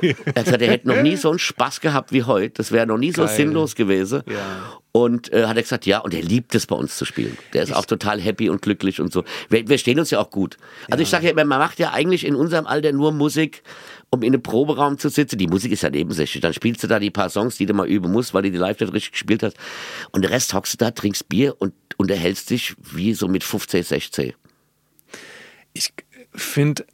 Er hat gesagt, er hätte noch nie so einen Spaß gehabt wie heute. Das wäre noch nie so Geil. sinnlos gewesen. Ja. Und äh, hat er gesagt, ja, und er liebt es bei uns zu spielen. Der ist auch total happy und glücklich und so. Wir, wir stehen uns ja auch gut. Also ich sage ja immer, man macht ja eigentlich in unserem Alter nur Musik, um in einem Proberaum zu sitzen. Die Musik ist ja nebensächlich. Dann spielst du da die paar Songs, die du mal üben musst, weil du die live nicht richtig gespielt hast. Und der Rest hockst du da, trinkst Bier und unterhältst dich wie so mit 15, 16. Ich finde,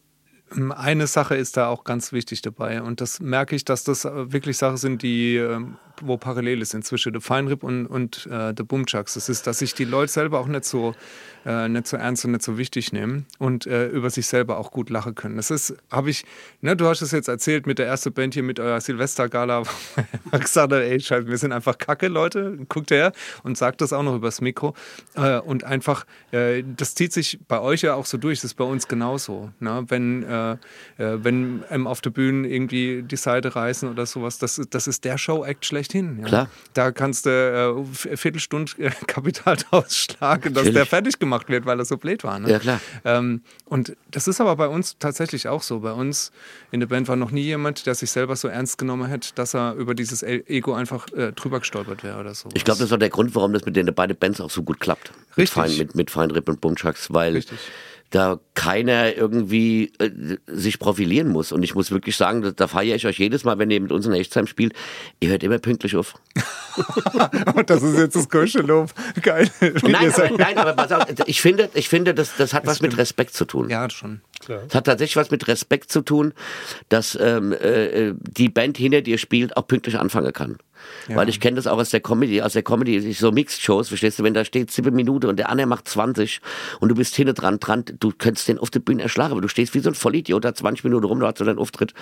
eine Sache ist da auch ganz wichtig dabei. Und das merke ich, dass das äh, wirklich Sachen sind, die ähm, wo parallel ist inzwischen der Feinripp und, und äh, der Bumchucks. Das ist, dass sich die Leute selber auch nicht so, äh, nicht so ernst und nicht so wichtig nehmen und äh, über sich selber auch gut lachen können. Das ist, habe ich, ne, du hast es jetzt erzählt mit der ersten Band hier, mit eurer Silvestergala, <laughs> wo gesagt hat, ey, scheiße, wir sind einfach Kacke, Leute. Guckt her und sagt das auch noch übers Mikro. Äh, und einfach, äh, das zieht sich bei euch ja auch so durch, das ist bei uns genauso. Ne? Wenn, äh, äh, wenn einem auf der Bühne irgendwie die Seite reißen oder sowas, das, das ist der Show-Act schlechthin. Ja? Klar. Da kannst du äh, Viertelstunde Kapital <laughs> ausschlagen, dass der fertig gemacht wird, weil er so blöd war. Ne? Ja, klar. Ähm, und das ist aber bei uns tatsächlich auch so. Bei uns in der Band war noch nie jemand, der sich selber so ernst genommen hätte, dass er über dieses E- Ego einfach äh, drüber gestolpert wäre oder so. Ich glaube, das auch der Grund, warum das mit den beiden Bands auch so gut klappt. Mit, Richtig. Fein, mit, mit Feinripp und Bumchucks, weil Richtig. Da keiner irgendwie äh, sich profilieren muss. Und ich muss wirklich sagen, da, da feiere ich euch jedes Mal, wenn ihr mit uns in Echtsheim spielt, ihr hört immer pünktlich auf. <laughs> Und das ist jetzt das Kirschenlob. Geil. Nein, aber, nein, aber pass auf, ich finde, ich finde das, das hat was mit Respekt zu tun. Ja, schon. Es hat tatsächlich was mit Respekt zu tun, dass ähm, äh, die Band hinter dir spielt, auch pünktlich anfangen kann. Weil ich kenne das auch aus der Comedy, aus der Comedy, ich so Mixed-Shows, verstehst du, wenn da steht sieben Minuten und der andere macht 20 und du bist hinten dran dran, du könntest den auf der Bühne erschlagen, aber du stehst wie so ein Vollidiot da 20 Minuten rum, du hast so deinen Auftritt.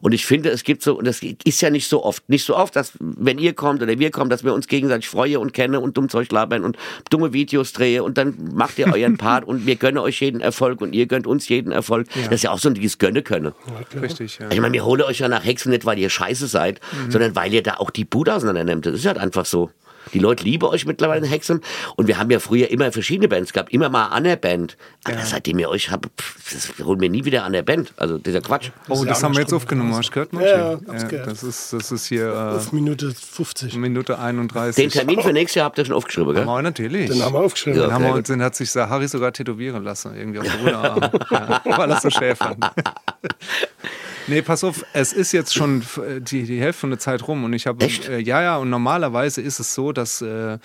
Und ich finde, es gibt so, und das ist ja nicht so oft, nicht so oft, dass wenn ihr kommt oder wir kommen, dass wir uns gegenseitig freuen und kennen und dumm Zeug labern und dumme Videos drehen und dann macht ihr euren Part und wir gönnen euch jeden Erfolg und ihr gönnt uns jeden Erfolg. Das ist ja auch so ein dieses Gönne können. Richtig, ja. Ich meine, wir holen euch ja nach Hexen nicht, weil ihr scheiße seid, sondern weil ihr da auch die Bude auseinander nehmt. Das ist halt einfach so. Die Leute lieben euch mittlerweile in Hexen. Und wir haben ja früher immer verschiedene Bands gehabt. Immer mal an der Band. Alter, seitdem ihr euch habt, holen wir nie wieder an der Band. Also dieser Quatsch. Oh, ja das haben wir jetzt aufgenommen. Hast du gehört, Manche? Ja, ja, hab's gehört. Das ist, das ist hier Auf Minute 50. äh, Minute 31. Den Termin für nächstes Jahr habt ihr schon aufgeschrieben, gell? Oh, natürlich. Den haben wir aufgeschrieben. Ja. Den, haben wir, gut. den hat sich Harry sogar tätowieren lassen, irgendwie auf der Unterarm. <laughs> ja, weil er so schäfern. <laughs> Nee, pass auf, es ist jetzt schon äh, die, die Hälfte von der Zeit rum und ich habe, Echt? äh, ja, ja, und normalerweise ist es so, dass äh,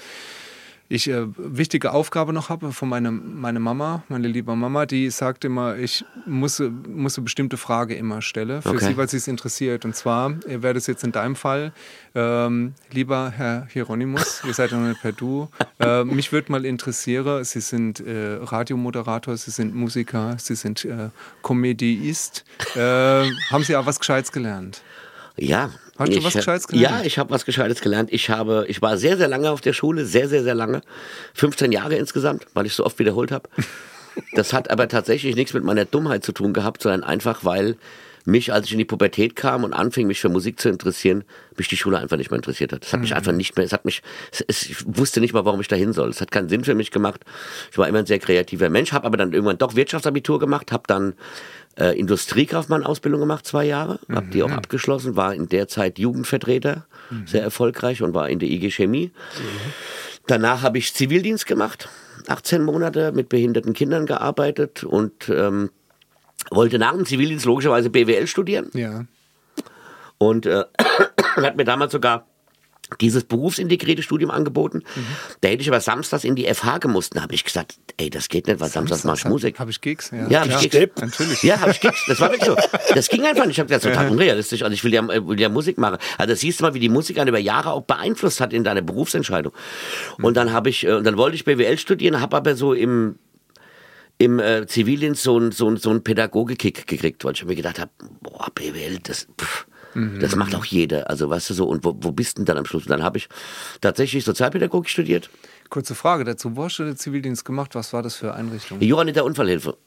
ich äh, wichtige Aufgabe noch habe von meiner meine Mama, meine liebe Mama, die sagt immer, ich muss, muss eine bestimmte Frage immer stellen für Okay. sie, weil sie es interessiert. Und zwar wäre das jetzt in deinem Fall, ähm, lieber Herr Hieronymus, ihr seid ja nicht per Du, äh, mich würde mal interessieren, Sie sind äh, Radiomoderator, Sie sind Musiker, Sie sind äh, Comediist. Äh, haben Sie auch was Gescheites gelernt? Ja. Hast du Ich, was Gescheites gelernt? Ja, ich habe was Gescheites gelernt. Ich habe, ich war sehr, sehr lange auf der Schule, sehr, sehr, sehr lange. 15 Jahre insgesamt, weil ich so oft wiederholt habe. <laughs> Das hat aber tatsächlich nichts mit meiner Dummheit zu tun gehabt, sondern einfach, weil mich, als ich in die Pubertät kam und anfing, mich für Musik zu interessieren, mich die Schule einfach nicht mehr interessiert hat. Es hat mich einfach nicht mehr, es hat mich, es, es, ich wusste nicht mal, warum ich da hin soll. Es hat keinen Sinn für mich gemacht. Ich war immer ein sehr kreativer Mensch, habe aber dann irgendwann doch Wirtschaftsabitur gemacht, habe dann äh, Industriekaufmann-Ausbildung gemacht, zwei Jahre, habe die auch abgeschlossen, war in der Zeit Jugendvertreter, sehr erfolgreich und war in der IG Chemie. Danach habe ich Zivildienst gemacht, 18 Monate mit behinderten Kindern gearbeitet und ähm, wollte nach dem Zivildienst logischerweise BWL studieren Ja. und äh, <coughs> hat mir damals sogar dieses berufsintegrierte Studium angeboten. Da hätte ich aber samstags in die FH gemusst. Da habe ich gesagt, ey, das geht nicht, weil samstags mache ich Musik. Habe ich Gigs? Ja, Ja, hab Klar. ich Gigs. Natürlich. Ja, habe ich Gigs. Das war wirklich so. Das ging einfach nicht. Ich habe gesagt, <laughs> total unrealistisch. Also ich will ja, äh, will ja Musik machen. Also das siehst du mal, wie die Musik einen über Jahre auch beeinflusst hat in deiner Berufsentscheidung. Und dann habe ich, äh, und dann wollte ich BWL studieren, habe aber so im im äh, Zivildienst so ein so so ein Pädagogik gekriegt, weil ich mir gedacht habe, boah, BWL, das pff, das macht auch jeder. Also weißt du so, und wo, wo bist du denn dann am Schluss? Und dann habe ich tatsächlich Sozialpädagogik studiert. Kurze Frage dazu. Wo hast du den Zivildienst gemacht? Was war das für Einrichtung? Johanniter Unfallhilfe.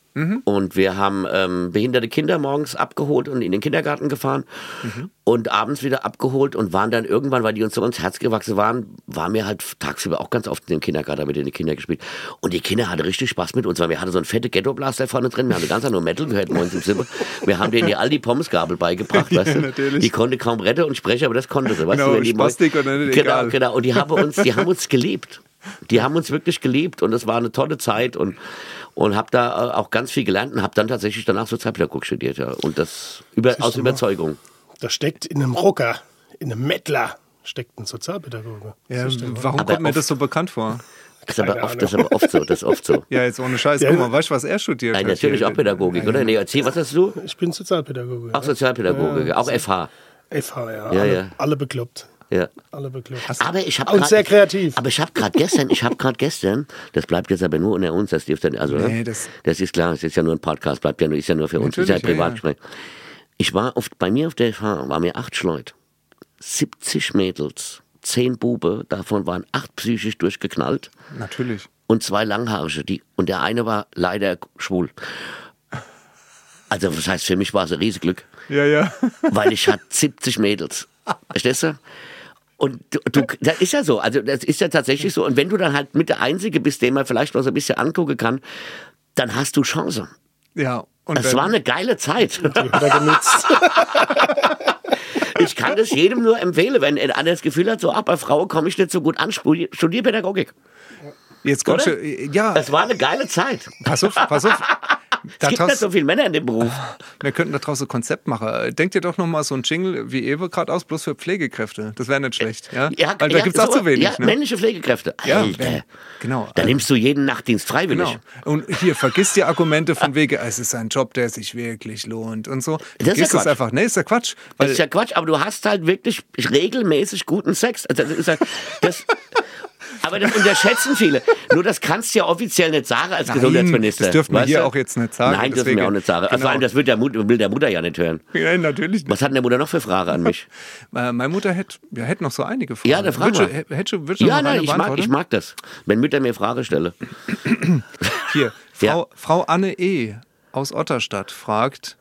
Und wir haben ähm, behinderte Kinder morgens abgeholt und in den Kindergarten gefahren und abends wieder abgeholt und waren dann irgendwann, weil die uns so ins Herz gewachsen waren, waren wir halt tagsüber auch ganz oft in den Kindergarten mit den Kindern gespielt. Und die Kinder hatten richtig Spaß mit uns, weil wir hatten so einen fette Ghetto-Blaster vorne drin, wir haben die ganze Zeit nur Metal gehört morgens im Zimmer. Wir haben denen ja all die Pommesgabel beigebracht, weißt du? natürlich. Die konnte kaum retten und sprechen, aber das konnte sie, weißt Genau, du? die Spastik oder nicht, Genau, egal. genau. Und die haben uns, die haben uns geliebt. Die haben uns wirklich geliebt und es war eine tolle Zeit und und habe da äh, auch ganz viel gelernt und habe dann tatsächlich danach Sozialpädagogik studiert ja und das über, aus. Überzeugung. Da steckt in einem Rocker, in einem Mettler, steckt ein Sozialpädagoge. Ja, warum Aber kommt mir das so bekannt vor? Das ist, aber oft, das ist aber oft so, das ist oft so. <laughs> Ja, jetzt ohne Scheiß. Ja, Guck mal, weißt du, was er studiert Nein, hat? natürlich hier? auch Pädagogik, oder? Nee, erzähl, was hast du? Ich bin Sozialpädagoge. Auch Sozialpädagogik, auch FH. FH, ja. Ja, alle, ja. alle bekloppt. Ja. Alle bekloppt. Aber ich habe Und sehr kreativ. Aber ich habe gerade gestern, ich habe gerade gestern, das bleibt jetzt aber nur unter uns, das dürfte also Nee, ne? das- das ist klar, es ist ja nur ein Podcast, bleibt ja nur, ist ja nur für uns, ist ja Natürlich, ja, Privatgespräch. Ich war oft bei mir auf der Fahrt, war mir acht Schleut, 70 Mädels, zehn Bube, davon waren acht psychisch durchgeknallt Natürlich. und zwei Langhaarige, die und der eine war leider schwul. Also das heißt, für mich war es ein Riesenglück Ja, ja. weil ich hatte 70 Mädels. Verstehst du? Und du, du, das ist ja so, also das ist ja tatsächlich so. Und wenn du dann halt mit der Einzige bist, den man vielleicht noch so ein bisschen angucken kann, dann hast du Chance. Ja. Und Es dann- war eine geile Zeit. Die hat er genutzt. Ich kann das jedem nur empfehlen, wenn einer das Gefühl hat, so, ah, bei Frauen komme ich nicht so gut an, studier, studier Pädagogik. Jetzt kommst du, ja, Es war eine geile Zeit. pass auf, pass auf. Es gibt nicht so viele Männer in dem Beruf. Wir könnten daraus ein Konzept machen. Denkt ihr doch noch mal so ein Jingle wie Ewe gerade aus, bloß für Pflegekräfte. Das wäre nicht schlecht, ja? Weil da ja, gibt's auch so- zu wenig. Ja, ne? männliche Pflegekräfte. Ja, Alter. genau. Da nimmst du jeden Nachtdienst freiwillig. Genau. Und hier, vergiss die Argumente von wegen, es ist ein Job, der sich wirklich lohnt und so. Das ist ja Vergiss das Quatsch. einfach. Nee, ist ja Quatsch. Das ist ja Quatsch, aber du hast halt wirklich regelmäßig guten Sex. Also das ist halt, das, <laughs> aber das unterschätzen viele. Nur das kannst du ja offiziell nicht sagen als Nein, Gesundheitsminister. das dürfen wir hier du? auch jetzt nicht sagen, Nein, dürfen wir auch nicht sagen. Also Genau. vor allem, das will der, Mut, will der Mutter ja nicht hören. ja, natürlich nicht. Was hat denn der Mutter noch für Frage an mich? <laughs> Äh, Meine Mutter hätte, ja, hätte noch so einige Fragen. Ja, dann frag Würdest du- mal. hätt- Hättest du, würdest du Ja, nein, eine ich mag, ich mag das. Wenn Mütter mir Frage stelle. <clears throat> Hier, Ja. Frau, Frau Anne E. aus Otterstadt fragt,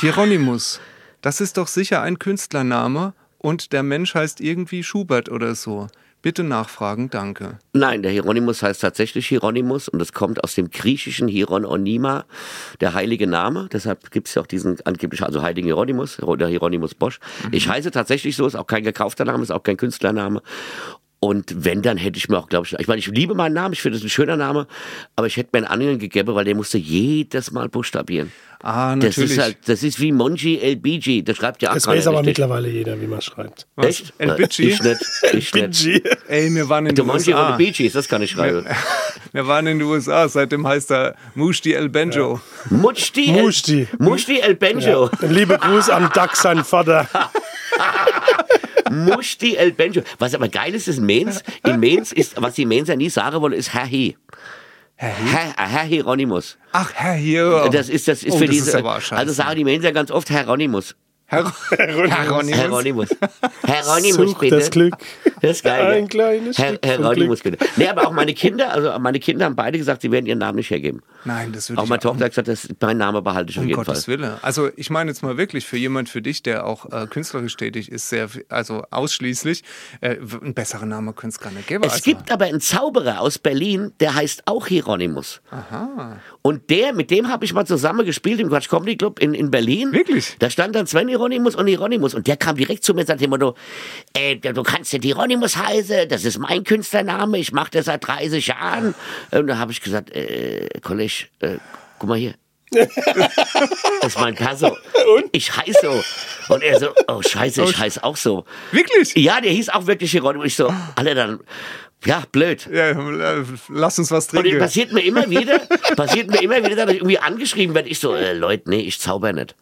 Hieronymus, das ist doch sicher ein Künstlername und der Mensch heißt irgendwie Schubert oder so. Bitte nachfragen, danke. Nein, der Hieronymus heißt tatsächlich Hieronymus und es kommt aus dem griechischen Hieron Onyma, der heilige Name. Deshalb gibt es ja auch diesen angeblich, also heiligen Hieronymus oder Hieronymus Bosch. Ich heiße tatsächlich so, ist auch kein gekaufter Name, ist auch kein Künstlername. Und wenn, dann hätte ich mir auch, glaube ich, ich meine, ich liebe meinen Namen, ich finde es ein schöner Name, aber ich hätte mir einen anderen gegeben, weil der musste jedes Mal buchstabieren. Ah, Das natürlich. ist halt, das ist wie Monji El Biji, das schreibt ja auch Das weiß aber richtig. mittlerweile jeder, wie man schreibt. Echt? El Biji? Ich nicht. Ich <laughs> nicht. Ey, wir waren in den Monji USA. oder Bee Gees, das kann ich schreiben. <laughs> Wir waren in den USA, seitdem heißt er Mushti El Benjo. Mushti El, Mushti. Mushti El Benjo. Liebe Gruß an Doug, sein Vater. <laughs> Mushti El Benjo. Was aber geil ist, ist in Mainz. In Mainz ist, was die Mainzer nie sagen wollen, ist Herr He. Herr Herr, Herr Hieronymus. Ach, Herr hier. Das ist, das ist oh, für das diese. Ist also sagen die Mainzer ganz oft Hieronymus. Herr Hieronymus. Hieronymus. <laughs> Hieronymus, Such bitte. das Glück. Das ist geil. Ein ja. kleines Herr, Stück Glück. bitte. Nee, aber auch meine Kinder, also meine Kinder haben beide gesagt, sie werden ihren Namen nicht hergeben. Nein, das würde Auch ich meine Tochter hat gesagt, das, mein Name behalte ich auf Um jeden Gottes Fall. Willen. Also ich meine jetzt mal wirklich für jemand für dich, der auch äh, künstlerisch tätig ist, sehr, also ausschließlich, äh, einen besseren Namen könnte es gar nicht geben. Es also, gibt aber einen Zauberer aus Berlin, der heißt auch Hieronymus. Aha. Und der, mit dem habe ich mal zusammen gespielt im Quatsch Comedy Club in, in Berlin. Wirklich? Da stand dann Sven Hieronymus und Hieronymus. Und der kam direkt zu mir und sagte immer so, äh, du kannst nicht Hieronymus heißen, das ist mein Künstlername, ich mache das seit 30 Jahren. Und da habe ich gesagt, äh, Kollege, äh, guck mal hier. das ist mein Perso. Ich heiße so. Und er so, oh scheiße, ich heiße auch so. Wirklich? Ja, der hieß auch wirklich Hieronymus. Ich so, alle dann, ja, blöd. Ja, lass uns was Und trinken. passiert mir immer wieder, passiert mir immer wieder, dass ich irgendwie angeschrieben werde. Ich so, äh, Leute, nee, ich zauber nicht.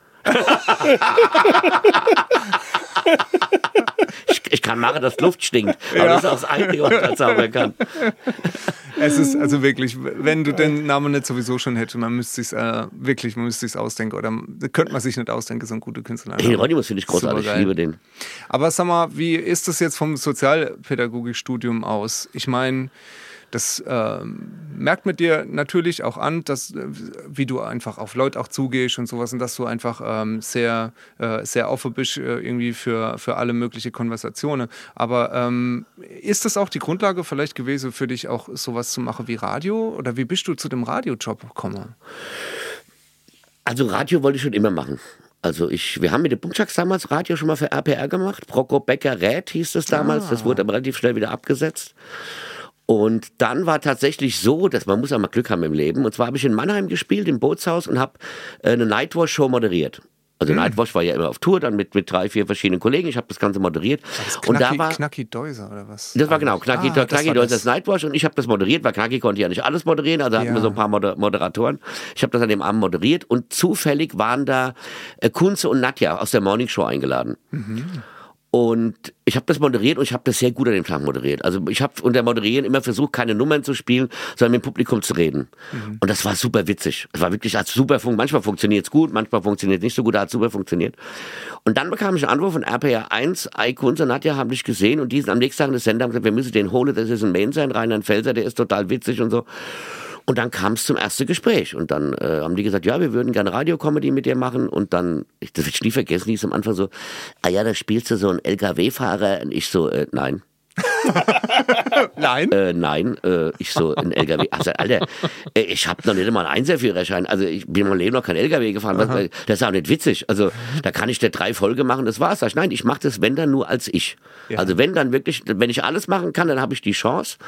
ich, ich kann machen, dass Luft stinkt. Aber das ist auch das Einzige, was ich zaubern kann. Es ist also wirklich, wenn du den Namen nicht sowieso schon hättest, man müsste sich äh, wirklich, man müsste sich ausdenken oder könnte man sich nicht ausdenken, so ein guter Künstler. Hieronymus finde ich großartig, ich liebe den. Aber sag mal, wie ist das jetzt vom Sozialpädagogikstudium aus? Ich meine, das ähm, merkt man dir natürlich auch an, dass, äh, wie du einfach auf Leute auch zugehst und sowas und dass du einfach ähm, sehr, äh, sehr offen bist äh, irgendwie für, für alle möglichen Konversationen. Aber ähm, ist das auch die Grundlage vielleicht gewesen für dich auch sowas zu machen wie Radio? Oder wie bist du zu dem Radiojob gekommen? Also Radio wollte ich schon immer machen. Also ich, wir haben mit den Punktschacks damals Radio schon mal für RPR gemacht. Prokop Becker Rät hieß das damals. Das wurde aber relativ schnell wieder abgesetzt. Und dann war tatsächlich so, dass man muss auch mal Glück haben im Leben. Und zwar habe ich in Mannheim gespielt, im Bootshaus und habe äh, eine Nightwatch-Show moderiert. Also Nightwatch war ja immer auf Tour, dann mit, mit drei, vier verschiedenen Kollegen. Ich habe das Ganze moderiert. und da Knacki, war Knacki Deuser oder was? das war genau, Knacki, Ah, Knacki das. das Nightwatch und ich habe das moderiert, weil Knacki konnte ja nicht alles moderieren, also hatten Ja. wir so ein paar Moder Moderatoren. Ich habe das an dem Abend moderiert und zufällig waren da äh, Kunze und Nadja aus der Morning Show eingeladen. Und ich habe das moderiert und ich habe das sehr gut an dem Tag moderiert. Also ich habe unter Moderieren immer versucht, keine Nummern zu spielen, sondern mit dem Publikum zu reden. Mhm. Und das war super witzig. Es war wirklich als super fun Manchmal funktioniert es gut, manchmal funktioniert es nicht so gut, hat super funktioniert. Und dann bekam ich einen Anruf von RPR 1, Eikons und Nadja haben dich gesehen und die sind am nächsten Tag des Sender haben gesagt, wir müssen den holen, das ist ein Main sein, Rheinland-Pfälzer, der ist total witzig und so. Und dann kam es zum ersten Gespräch. Und dann äh, haben die gesagt, ja, wir würden gerne Radiocomedy mit dir machen. Und dann, ich, das will ich nie vergessen, hieß am Anfang so, ah ja, da spielst du so einen LKW-Fahrer. Und ich so, äh, nein. <laughs> nein? Äh, nein, äh, ich so ein LKW. Also, Alter, äh, ich habe noch nicht einmal einen Einserführerschein. Also ich bin mein Leben noch kein LKW gefahren. Was, das ist auch nicht witzig. Also da kann ich der drei Folge machen, das war's. Ich, nein, ich mache das, wenn dann nur als ich. Ja. Also wenn dann wirklich, wenn ich alles machen kann, dann habe ich die Chance.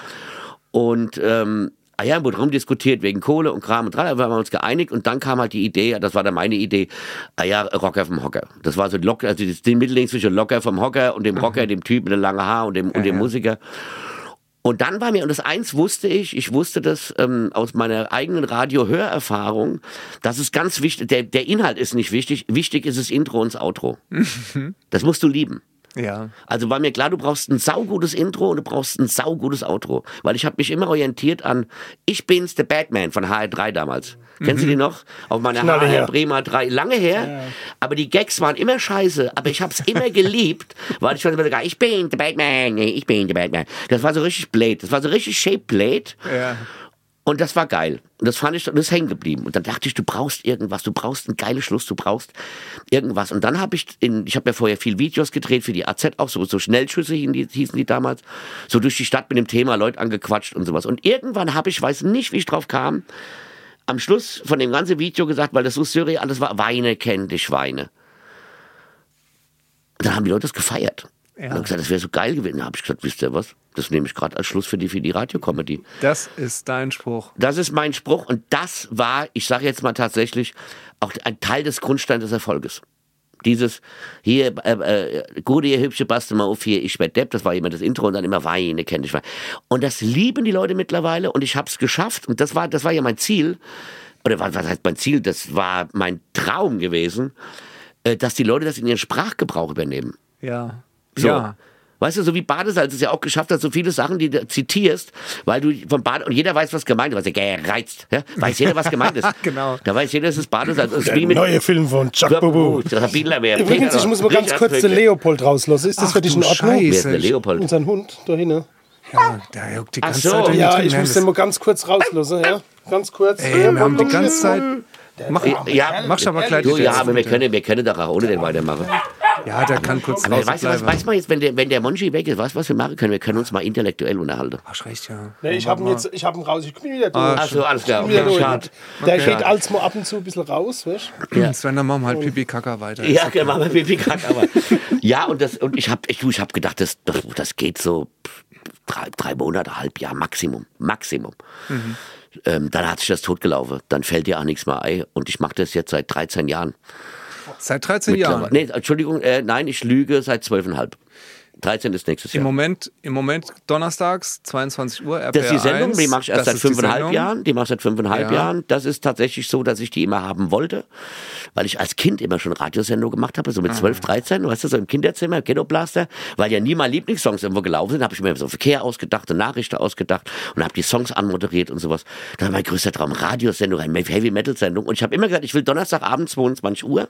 Und ähm, ah ja, wurde rumdiskutiert wegen Kohle und Kram und dran, haben wir uns geeinigt und dann kam halt die Idee, das war dann meine Idee, ah ja, Rocker vom Hocker. Das war so locker, also den Mittelding zwischen Locker vom Hocker und dem Rocker, mhm. dem Typ mit dem langen Haar und dem, und dem ja. Musiker. Und dann war mir, und das eins wusste ich, ich wusste das ähm, aus meiner eigenen Radio-Hörerfahrung, dass es ganz wichtig, der, der Inhalt ist nicht wichtig, wichtig ist das Intro und das Outro. Mhm. Das musst du lieben. Ja. Also war mir klar, du brauchst ein saugutes Intro und du brauchst ein saugutes Outro. Weil ich habe mich immer orientiert an Ich bin's, der Batman von HR3 damals. Mhm. Kennst du die noch? Auf meiner HR her. Bremer 3. Lange her. Ja. Aber die Gags waren immer scheiße. Aber ich habe es immer geliebt, <laughs> weil ich fand immer sogar, ich bin der Batman, ich bin der Batman. Das war so richtig Blade. Das war so richtig Shape Blade. Ja. Und das war geil. Und das fand ich, das ist hängen geblieben. Und dann dachte ich, du brauchst irgendwas, du brauchst einen geilen Schluss, du brauchst irgendwas. Und dann habe ich in, ich habe ja vorher viel Videos gedreht für die AZ auch, so, so Schnellschüsse hießen die, damals, so durch die Stadt mit dem Thema Leute angequatscht und sowas. Und irgendwann habe ich, weiß nicht, wie ich drauf kam, am Schluss von dem ganzen Video gesagt, weil das so surreal alles war, Weine kennt die Schweine. Und dann haben die Leute das gefeiert. Ja. Und haben gesagt, das wäre so geil gewesen. Da habe ich gesagt, wisst ihr was? Das nehme ich gerade als Schluss für die, für die Radiocomedy. Das ist dein Spruch. Das ist mein Spruch und das war, ich sage jetzt mal tatsächlich, auch ein Teil des Grundsteins des Erfolges. Dieses hier, äh, äh, gute, ihr hübsche, bastel mal auf hier, ich werd Depp, das war immer das Intro und dann immer Weine, kennt ich. Und das lieben die Leute mittlerweile und ich habe es geschafft und das war, das war ja mein Ziel, oder was, was heißt mein Ziel, das war mein Traum gewesen, äh, dass die Leute das in ihren Sprachgebrauch übernehmen. Ja. So. Ja. Weißt du, so wie Badesalz es ja auch geschafft hat, so viele Sachen, die du zitierst, weil du vom Bade, und jeder weiß, was gemeint ist, was er gereizt, ja? weiß jeder, was gemeint ist. <laughs> genau. Da weiß jeder, es ist Badesalz. Das ist Der neue Film von Chuck Bubu. Übrigens, ich muss mal ganz kurz den Leopold rauslassen. Ist das Ach, für dich in Ordnung? Wer ist der Leopold? Und sein Hund da hinten. Ja, der juckt die ganze so. Zeit. Ja, ich muss den mal ganz kurz rauslassen. Ja? Ganz kurz. Ey, wir haben die ganze Zeit... Mach, ja, machst aber gleich. Du, ja, aber wir können, wir können doch auch ohne den weitermachen. Ja, der kann kurz Aber weißt du, was weiß man jetzt, wenn der, wenn der Monchi weg ist, weißt du, was wir machen können? Wir können uns mal intellektuell unterhalten. Ach, recht, ja. Nee, ich habe ihn jetzt, ich habe ihn raus, ich bin wieder durch. Ach so, alles klar. Okay. Schade. Der okay. geht als mal ab und zu ein bisschen raus, weißt du? Ja. Sven, dann machen wir halt Pipi Kaka weiter. Ja, okay. machen wir Pipi Kaka weiter. ja, und, das, und ich habe ich, ich hab gedacht, das, das, das geht so drei, drei Monate, halb Jahr Maximum. Maximum. Mhm. Ähm, dann hat sich das totgelaufen. Dann fällt dir auch nichts mehr ein. Und ich mache das jetzt seit 13 Jahren. Seit 13 Jahren? Nee, Entschuldigung, äh, nein, ich lüge seit 12,5. 13 ist nächstes Jahr. Im Moment, Im Moment donnerstags, 22 Uhr, RPR Das ist die Sendung, die mache ich erst seit fünfeinhalb Jahren. Die mache ich seit fünfeinhalb ja. Jahren. Das ist tatsächlich so, dass ich die immer haben wollte, weil ich als Kind immer schon Radiosendung gemacht habe, so mit 12, 13, weißt du, so im Kinderzimmer, im Kinoblaster, weil ja nie meine Lieblingssongs irgendwo gelaufen sind, habe ich mir so Verkehr ausgedacht und Nachrichten ausgedacht und habe die Songs anmoderiert und sowas. Das war mein größter Traum, Radiosendung, eine Heavy-Metal-Sendung. Und ich habe immer gesagt, ich will Donnerstagabend 22 Uhr,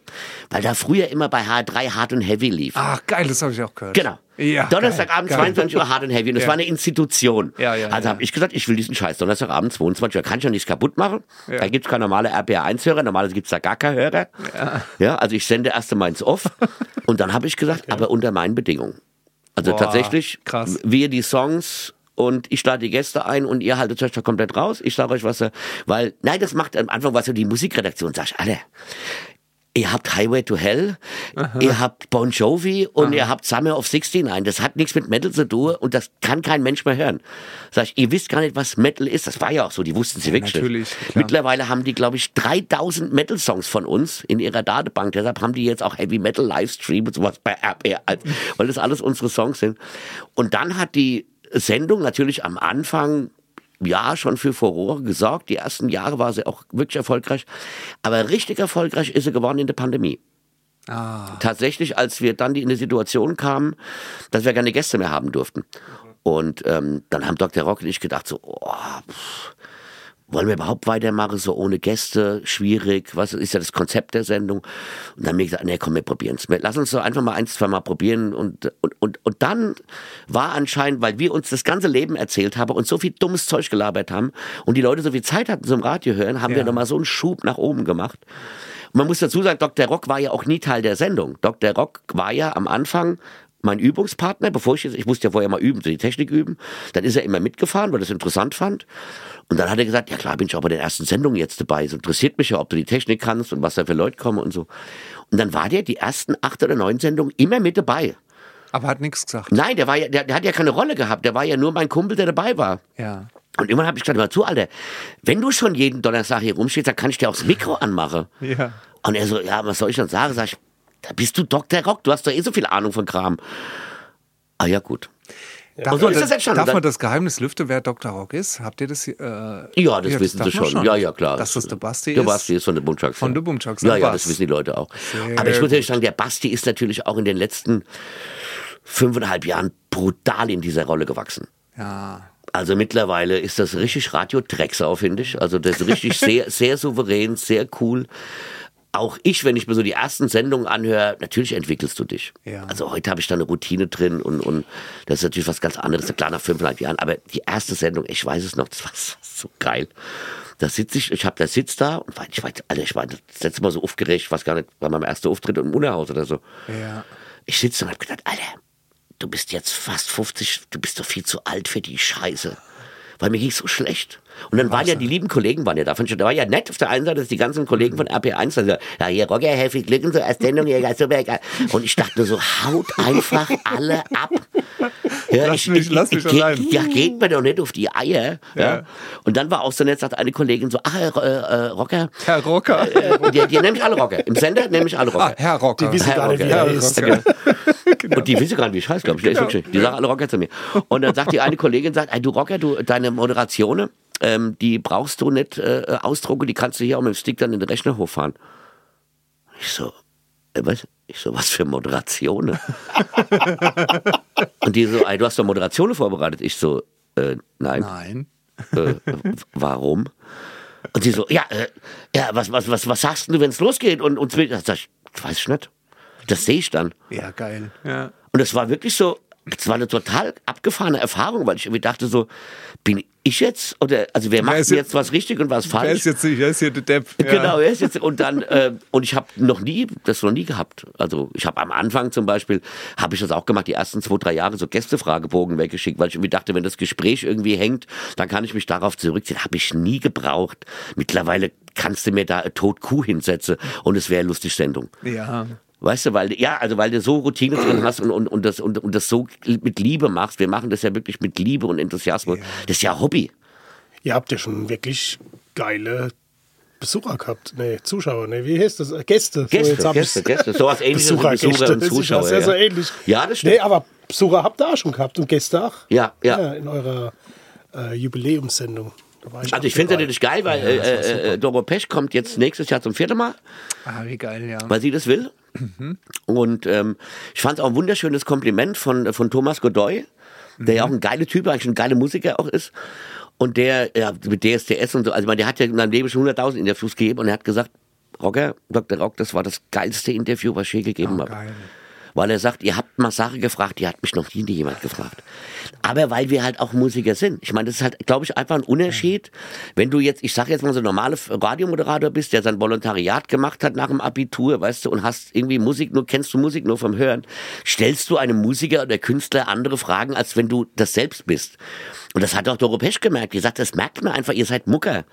weil da früher immer bei H3 Hard und Heavy lief. Ach, geil, das habe ich auch gehört. Genau. Ja, Donnerstagabend geil, 22 Uhr Hard and Heavy und das ja. war eine Institution. Ja, ja, also habe ich gesagt, ich will diesen Scheiß Donnerstagabend 22 Uhr, kann ich ja nichts kaputt machen. Da gibt es keine normale RPR1-Hörer, normalerweise gibt es da gar keine Hörer. Ja. also ich sende erst einmal ins Off <laughs> und dann habe ich gesagt, aber unter meinen Bedingungen. Also Boah, tatsächlich, krass. wir die Songs und ich lade die Gäste ein und ihr haltet euch da komplett raus. Ich sage euch was, weil, nein, das macht am Anfang was so die Musikredaktion, sag ich, alle, Ihr habt Highway to Hell, Aha. ihr habt Bon Jovi und Aha. ihr habt Summer of 69. Das hat nichts mit Metal zu tun und das kann kein Mensch mehr hören. Sag ich, ihr wisst gar nicht, was Metal ist. Das war ja auch so, die wussten sie ja, wirklich natürlich, nicht. Mittlerweile haben die, glaube ich, 3000 Metal-Songs von uns in ihrer Datenbank. Deshalb haben die jetzt auch Heavy Metal Livestream und sowas bei RPR, weil das alles unsere Songs sind. Und dann hat die Sendung natürlich am Anfang ja schon für Furore gesorgt. Die ersten Jahre war sie auch wirklich erfolgreich. Aber richtig erfolgreich ist sie geworden in der Pandemie. Ah. Tatsächlich, als wir dann in die Situation kamen, dass wir keine Gäste mehr haben durften. Und ähm, dann haben Dr. Rock und ich gedacht, so, oh, pff, wollen wir überhaupt weitermachen, so ohne Gäste, schwierig, was ist ja das Konzept der Sendung? Und dann haben wir gesagt, nee, komm, wir probieren es. Lass uns so einfach mal ein, zwei Mal probieren. Und, und, und, und dann war anscheinend, weil wir uns das ganze Leben erzählt haben und so viel dummes Zeug gelabert haben und die Leute so viel Zeit hatten zum Radio hören, haben Ja. wir nochmal so einen Schub nach oben gemacht. Und man muss dazu sagen, Dr. Rock war ja auch nie Teil der Sendung. Dr. Rock war ja am Anfang mein Übungspartner, bevor ich jetzt, ich musste ja vorher mal üben, so die Technik üben. Dann ist er immer mitgefahren, weil er es interessant fand. Und dann hat er gesagt, ja klar, bin ich auch bei den ersten Sendungen jetzt dabei. Es interessiert mich ja, ob du die Technik kannst und was da für Leute kommen und so. Und dann war der die ersten acht oder neun Sendungen immer mit dabei. Aber hat nichts gesagt. Nein, der war ja, der, der hat ja keine Rolle gehabt. Der war ja nur mein Kumpel, der dabei war. Ja. Und irgendwann habe ich gesagt, hör zu, Alter, wenn du schon jeden Donnerstag hier rumstehst, dann kann ich dir auch das Mikro anmachen. Ja. Und er so, ja, was soll ich denn sagen? Sag ich, da bist du Dr. Rock, du hast doch eh so viel Ahnung von Kram. Ah ja, gut. Darf, so man, ist das entstanden. darf man das Geheimnis lüften, wer Dr. Rock ist? Habt ihr das? Äh, Ja, das wissen darf sie man schon. Ja, ja, klar. Dass das der Basti Der ist? Basti ist von der Bumchucks. Von der Bumchucks, Ja, der ja, das wissen die Leute auch. Sehr Aber ich muss ehrlich sagen, der Basti ist natürlich auch in den letzten fünfeinhalb Jahren brutal in dieser Rolle gewachsen. Ja. Also mittlerweile ist das richtig Radio-Drecksau, finde ich. Also das ist richtig <laughs> sehr, sehr souverän, sehr cool. Auch ich, wenn ich mir so die ersten Sendungen anhöre, natürlich entwickelst du dich. Ja. Also heute habe ich da eine Routine drin und, und das ist natürlich was ganz anderes, klar nach fünfeinhalb Jahren. Aber die erste Sendung, ich weiß es noch, das war so geil. Da sitze ich, ich habe da sitz da und war- ich war, Alter, ich war das letzte Mal so aufgeregt, ich weiß gar nicht, war mein erster Auftritt im Unerhaus oder so. Ja. Ich sitze und hab gedacht, Alter, du bist jetzt fast 50, du bist doch viel zu alt für die Scheiße. Weil mir ging's so schlecht. Und dann waren ja die lieben Kollegen waren ja da. Fand ich- Da war ja nett auf der einen Seite, dass die ganzen Kollegen von RP1 dann so, ja, hier Roger, hey, viel Glück und so, erst Sendung, hier, super. Und ich dachte nur so, haut einfach alle ab. Ja, Lass mich- lass mich geh- allein. Ja, geht mir doch nicht auf die Eier. Ja. Ja. Und dann war auch so nett, sagt eine Kollegin so, ach, Herr äh, äh, Rocker, Herr Rocker. äh, die, die nehme ich alle Rocker. Im Sender nehme ich alle Rocker. ah, Herr Rocker. Die wissen Herr gar nicht, wie Rocker. er ist. Rocker. <laughs> Und die wissen gar nicht, wie ich heiße, glaube ich. Wirklich, die sagen alle Rocker zu mir. Und dann sagt die eine Kollegin, sagt, ey, du Rocker, du, deine Moderationen, ähm, die brauchst du nicht äh, ausdrucken, die kannst du hier auch mit dem Stick dann in den Rechner hochfahren. Ich so, äh, was? Ich so, was für Moderationen? Und die so, ey, du hast doch Moderationen vorbereitet. Ich so, äh, nein. Nein. Äh, warum? Und sie so, ja, äh, ja, was, was, was, was sagst du, wenn es losgeht? Und, und sag ich, weiß ich nicht. Das sehe ich dann. Ja, geil. Ja. Und es war wirklich so, es war eine total abgefahrene Erfahrung, weil ich irgendwie dachte so, bin ich jetzt oder also wer macht jetzt- jetzt was richtig und was Wer falsch? ist jetzt nicht? Wer ist hier der Depp? <laughs> Ja. Genau, er ist jetzt und dann äh, und ich habe noch nie das noch nie gehabt. Also ich habe am Anfang zum Beispiel habe ich das auch gemacht, die ersten zwei drei Jahre so Gästefragebogen weggeschickt, weil ich irgendwie dachte, wenn das Gespräch irgendwie hängt, dann kann ich mich darauf zurückziehen. Habe ich nie gebraucht. Mittlerweile kannst du mir da eine Totkuh hinsetzen und es wäre eine lustige Sendung. Ja. Weißt du, weil ja, also weil du so Routine drin hast und, und, und, das, und, und das so mit Liebe machst. Wir machen das ja wirklich mit Liebe und Enthusiasmus. Das ist ja Hobby. Ihr habt ja schon wirklich geile Besucher gehabt. Nee, Zuschauer, nee, wie heißt das? Äh, Gäste. Gäste, jetzt hab Gäste. Gäste. Sowas <laughs> ähnliches wie Besucher, Besucher Gäste. und Das ist Zuschauer, sehr, ja. sehr ähnlich. Ja, das stimmt. Nee, aber Besucher habt ihr auch schon gehabt und Gäste auch. Ja, ja. in eurer äh, Jubiläumssendung. Ich Also ich finde es natürlich geil, weil äh, äh, Doro Pesch kommt jetzt nächstes Jahr zum vierten Mal, Ah, wie geil, ja. weil sie das will. Und ähm, ich fand es auch ein wunderschönes Kompliment von, von Thomas Godoy, der ja auch ein geiler Typ, eigentlich ein geiler Musiker auch ist. Und der, ja, mit DSDS und so, also ich meine, der hat ja in seinem Leben schon 100.000 Interviews gegeben und er hat gesagt, Rocker, Dr. Rock, das war das geilste Interview, was ich je gegeben Oh, habe. geil. Weil er sagt, ihr habt mal Sache gefragt, die hat mich noch nie jemand gefragt. Aber weil wir halt auch Musiker sind. Ich meine, das ist halt, glaube ich, einfach ein Unterschied. Wenn du jetzt, ich sage jetzt mal so ein normaler Radiomoderator bist, der sein Volontariat gemacht hat nach dem Abitur, weißt du, und hast irgendwie Musik nur, kennst du Musik nur vom Hören, stellst du einem Musiker oder Künstler andere Fragen, als wenn du das selbst bist. Und das hat auch Doro Pesch gemerkt. Die sagt, das merkt man einfach, ihr seid Mucker.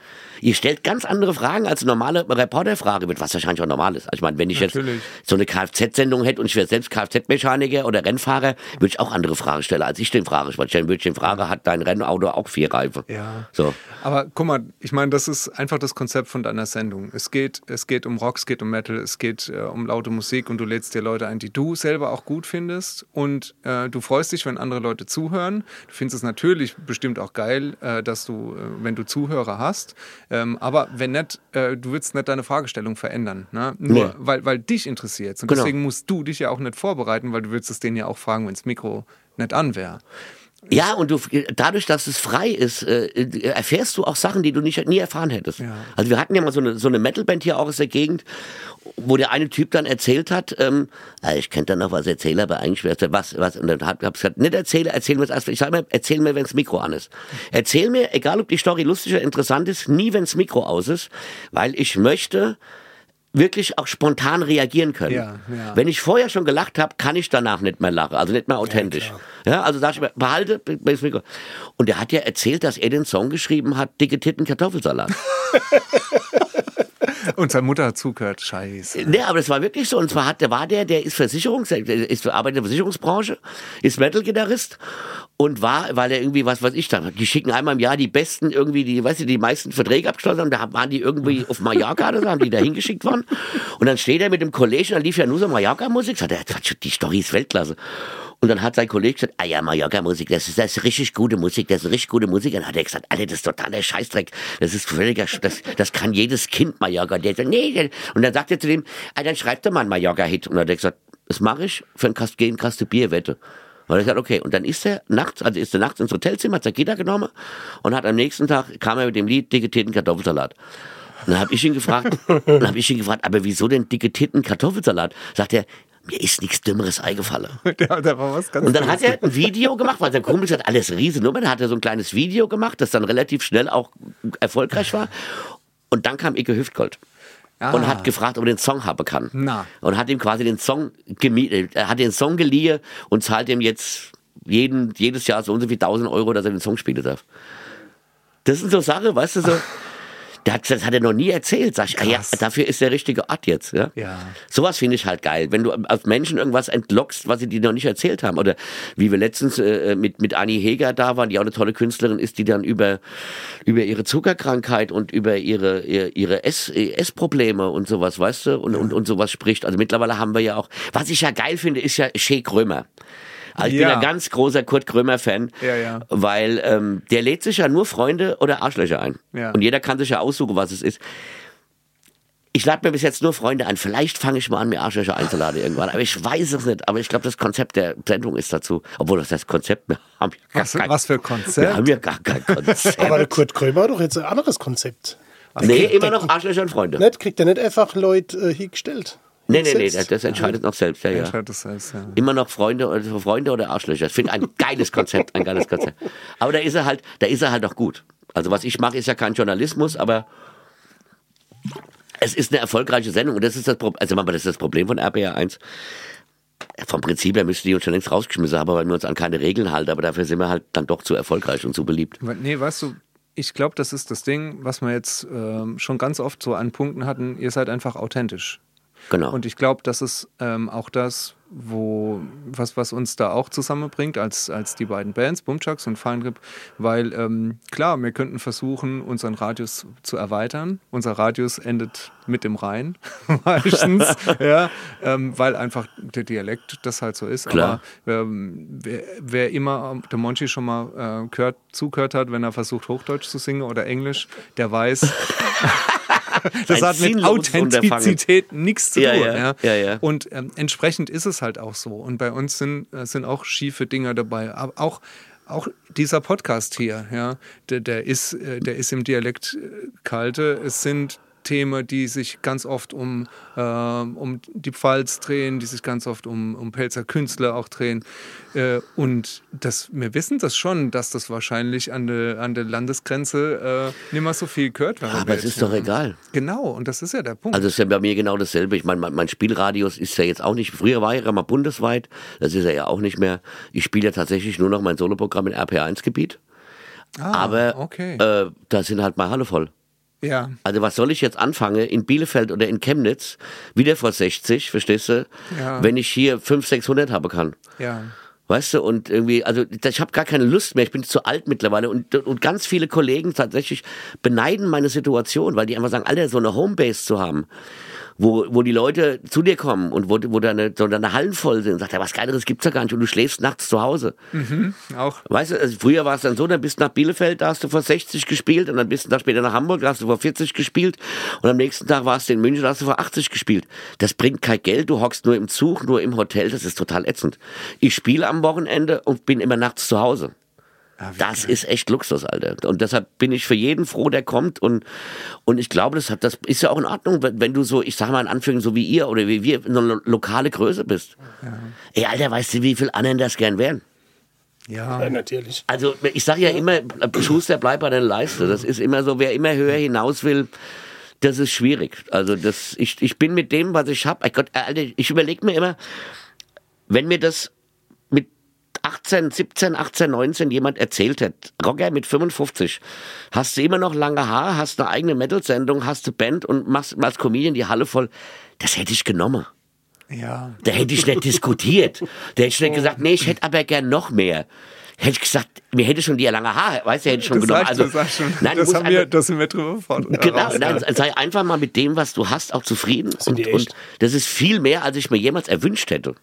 Ihr stellt ganz andere Fragen, als eine normale Reporterfrage wird, was wahrscheinlich auch normal ist. Also ich meine, wenn ich Natürlich. jetzt so eine Kfz-Sendung hätte und ich wäre selbst Kfz-Mechaniker oder Rennfahrer, würde ich auch andere Fragen stellen, als ich den frage. Dann würde ich den fragen, hat dein Rennauto auch vier Reifen? Ja. So. Aber guck mal, ich meine, das ist einfach das Konzept von deiner Sendung. Es geht, es geht um Rock, es geht um Metal, es geht äh, um laute Musik und du lädst dir Leute ein, die du selber auch gut findest und äh, du freust dich, wenn andere Leute zuhören. Du findest es natürlich bestimmt auch geil, äh, dass du, äh, wenn du Zuhörer hast. Ähm, aber wenn nicht, äh, du willst nicht deine Fragestellung verändern. Ne? Nur Nee. weil, weil dich interessiert. Und Genau. deswegen musst du dich ja auch nicht vorbereiten, weil du würdest es denen ja auch fragen, wenn das Mikro nicht an wäre. Ja, und du, dadurch, dass es frei ist, äh, erfährst du auch Sachen, die du nicht, nie erfahren hättest. Ja. Also wir hatten ja mal so eine, so eine Metalband hier auch aus der Gegend, wo der eine Typ dann erzählt hat, ähm, ah, ich könnte dann noch was erzählen, aber eigentlich wäre es was, was, und dann hab, hab ich gesagt, nicht erzähle, erzähl mir erst, ich sag mir, erzähl mir, wenn das Mikro an ist. Erzähl mir, egal ob die Story lustig oder interessant ist, nie, wenn das Mikro aus ist, weil ich möchte, wirklich auch spontan reagieren können. Ja, ja. Wenn ich vorher schon gelacht habe, kann ich danach nicht mehr lachen, also nicht mehr authentisch. Ja, also sag ich mir, behalte. Und der hat ja erzählt, dass er den Song geschrieben hat, dicke Titten Kartoffelsalat. <laughs> Und seine Mutter hat zugehört. Scheiße. Nee, aber das war wirklich so. Und zwar hat, der war der, der ist Versicherungs, ist arbeitet in der Versicherungsbranche, ist Metal-Gitarrist und war, weil er irgendwie, was weiß ich dann, die schicken einmal im Jahr die besten irgendwie, die, weißt du, die meisten Verträge abgeschlossen haben, da waren die irgendwie <laughs> auf Mallorca oder so, haben die da hingeschickt worden. Und dann steht er mit dem Kollegen, da lief ja nur so Mallorca-Musik, sagt er, die Story ist Weltklasse. Und dann hat sein Kollege gesagt, ah ja, Mallorca-Musik, das ist, das ist richtig gute Musik, das ist richtig gute Musik. Und dann hat er gesagt, Alter, das ist totaler Scheißdreck, das ist völliger, Sch- das, das kann jedes Kind Mallorca. Und der sagt, nee, und dann sagt er zu dem, ah, dann schreibt er mal einen Mallorca-Hit. Und dann hat er gesagt, das mache ich für ein Kast, gegen Kaste Bierwette. Und er gesagt, okay. Und dann ist er nachts, also ist er nachts ins Hotelzimmer, hat sein Gitter genommen und hat am nächsten Tag, kam er mit dem Lied, dicke Titten Kartoffelsalat. Und dann habe ich ihn gefragt, <laughs> dann habe ich ihn gefragt, aber wieso denn dicke Titten Kartoffelsalat? Sagt er, mir ist nichts Dümmeres eingefallen. <laughs> Ja, da war was ganz Und dann hat er ein Video gemacht, weil sein Kumpel sagt, alles Riesennummer. Dann hat er so ein kleines Video gemacht, das dann relativ schnell auch erfolgreich war. Und dann kam Icke Hüftgold. Ah. Und hat gefragt, ob er den Song haben kann. Na. Und hat ihm quasi den Song gemietet. Er hat den Song geliehen und zahlt ihm jetzt jeden, jedes Jahr so und so viel 1000 Euro, dass er den Song spielen darf. Das ist so Sache, weißt du, so. <laughs> Der hat, das hat er noch nie erzählt. Sag ich, ah, ja, dafür ist der richtige Ort jetzt. Ja? Ja. Sowas finde ich halt geil, wenn du aus Menschen irgendwas entlockst, was sie dir noch nicht erzählt haben. Oder wie wir letztens äh, mit, mit Annie Heger da waren, die auch eine tolle Künstlerin ist, die dann über, über ihre Zuckerkrankheit und über ihre, ihre, ihre Ess, Essprobleme und sowas, weißt du, und, und, und sowas spricht. Also mittlerweile haben wir ja auch, was ich ja geil finde, ist ja Shea Krömer. Also ich Ja. bin ein ganz großer Kurt Krömer-Fan, Ja, ja. weil ähm, der lädt sich ja nur Freunde oder Arschlöcher ein. Ja. Und jeder kann sich ja aussuchen, was es ist. Ich lade mir bis jetzt nur Freunde ein. Vielleicht fange ich mal an, mir Arschlöcher einzuladen irgendwann. Aber ich weiß es nicht. Aber ich glaube, das Konzept der Sendung ist dazu. Obwohl das heißt Konzept, wir haben ja gar Was, kein, was für ein wir Konzept. haben ja gar kein <laughs> Konzept. Aber der Kurt Krömer hat doch jetzt ein anderes Konzept. nee, kriegt- immer noch Arschlöcher und Freunde. Nicht, kriegt er nicht einfach Leute äh, hingestellt? Nee, nee, nee, das, das entscheidet noch selbst. Ja, ja. Entscheidet selbst, ja. Immer noch Freunde oder Freunde oder Arschlöcher. Ich finde ein geiles Konzept, ein geiles Konzept. Aber da ist er halt, da ist er halt auch gut. Also was ich mache, ist ja kein Journalismus, aber es ist eine erfolgreiche Sendung und das ist das Problem. Also das ist das Problem von RPR 1. Vom Prinzip her müsste die uns schon längst rausgeschmissen haben, weil wir uns an keine Regeln halten, aber dafür sind wir halt dann doch zu erfolgreich und zu beliebt. Nee, weißt du, ich glaube, das ist das Ding, was wir jetzt ähm, schon ganz oft so an Punkten hatten. Ihr seid einfach authentisch. Genau. Und ich glaube, das ist ähm, auch das, wo, was, was uns da auch zusammenbringt, als, als die beiden Bands, Bumchucks und Feinrip, weil ähm, klar, wir könnten versuchen, unseren Radius zu erweitern. Unser Radius endet mit dem Rhein, <laughs> meistens, <laughs> ja, ähm, weil einfach der Dialekt das halt so ist. Klar. Aber ähm, wer, wer immer der Monchi schon mal äh, gehört, zugehört hat, wenn er versucht, Hochdeutsch zu singen oder Englisch, der weiß, <laughs> <laughs> das hat mit. Authentizität nichts zu tun. ja, Ja, ja, ja. Und ähm, entsprechend ist es halt auch so. Und bei uns sind, äh, sind auch schiefe Dinger dabei. Aber auch, auch dieser Podcast hier, ja, der, der, ist, äh, der ist im Dialekt äh, kalte. Es sind Themen, die sich ganz oft um, ähm, um die Pfalz drehen, die sich ganz oft um, um Pelzer Künstler auch drehen. Äh, und das, wir wissen das schon, dass das wahrscheinlich an der an der Landesgrenze äh, nicht mehr so viel gehört werden Aber es wird, ist doch egal. Genau, und das ist ja der Punkt. Also es ist ja bei mir genau dasselbe. Ich meine, mein, mein Spielradius ist ja jetzt auch nicht, früher war er ja mal bundesweit, das ist er ja auch nicht mehr. Ich spiele ja tatsächlich nur noch mein Soloprogramm in RPR1-Gebiet. ah, Aber okay. äh, da sind halt mal Halle voll. Ja, Also was soll ich jetzt anfangen in Bielefeld oder in Chemnitz, wieder vor 60, verstehst du, Ja. wenn ich hier 500, 600 haben kann. ja. Weißt du, und irgendwie, also ich habe gar keine Lust mehr, ich bin zu alt mittlerweile und, und ganz viele Kollegen tatsächlich beneiden meine Situation, weil die einfach sagen, Alter, so eine Homebase zu haben, wo, wo die Leute zu dir kommen und wo, wo deine, so deine Hallen voll sind und sagt, ja, was Geileres gibt's ja gar nicht und du schläfst nachts zu Hause. Auch. Weißt du, also früher war es dann so, dann bist du nach Bielefeld, da hast du vor 60 gespielt und dann bist du da später nach Hamburg, da hast du vor 40 gespielt und am nächsten Tag warst du in München, da hast du vor 80 gespielt. Das bringt kein Geld, du hockst nur im Zug, nur im Hotel, das ist total ätzend. Ich spiele am Wochenende und bin immer nachts zu Hause. Das ist echt Luxus, Alter. Und deshalb bin ich für jeden froh, der kommt. Und, und ich glaube, das, hat, das ist ja auch in Ordnung, wenn, wenn du so, ich sag mal in Anführungszeichen, so wie ihr oder wie wir, eine lo- lokale Größe bist. Ey, Alter, weißt du, wie viel anderen das gern wären? Ja. Ja, natürlich. Also ich sage ja immer, Schuster, bleib bei der Leiste. Das ist immer so, wer immer höher hinaus will, das ist schwierig. Also das, ich, ich bin mit dem, was ich habe, Gott, Alter, ich überlege mir immer, wenn mir das 18, 17, 18, 19 jemand erzählt hat, Rocker mit 55, hast du immer noch lange Haare, hast eine eigene Metal-Sendung, hast eine Band und machst als Comedian die Halle voll, das hätte ich genommen. Ja. Da hätte ich nicht diskutiert. Da hätte ich nicht gesagt, nee, ich hätte aber gern noch mehr. Hätte ich gesagt, mir hätte schon die lange Haare, weißt du, hätte ich schon Das genommen. reicht, Also, das schon. nein, du das, haben wir, das sind wir drüber fort. genau, raus, nein, ja. sei einfach mal mit dem, was du hast, auch zufrieden. Sind die Und, und echt? das ist viel mehr, als ich mir jemals erwünscht hätte.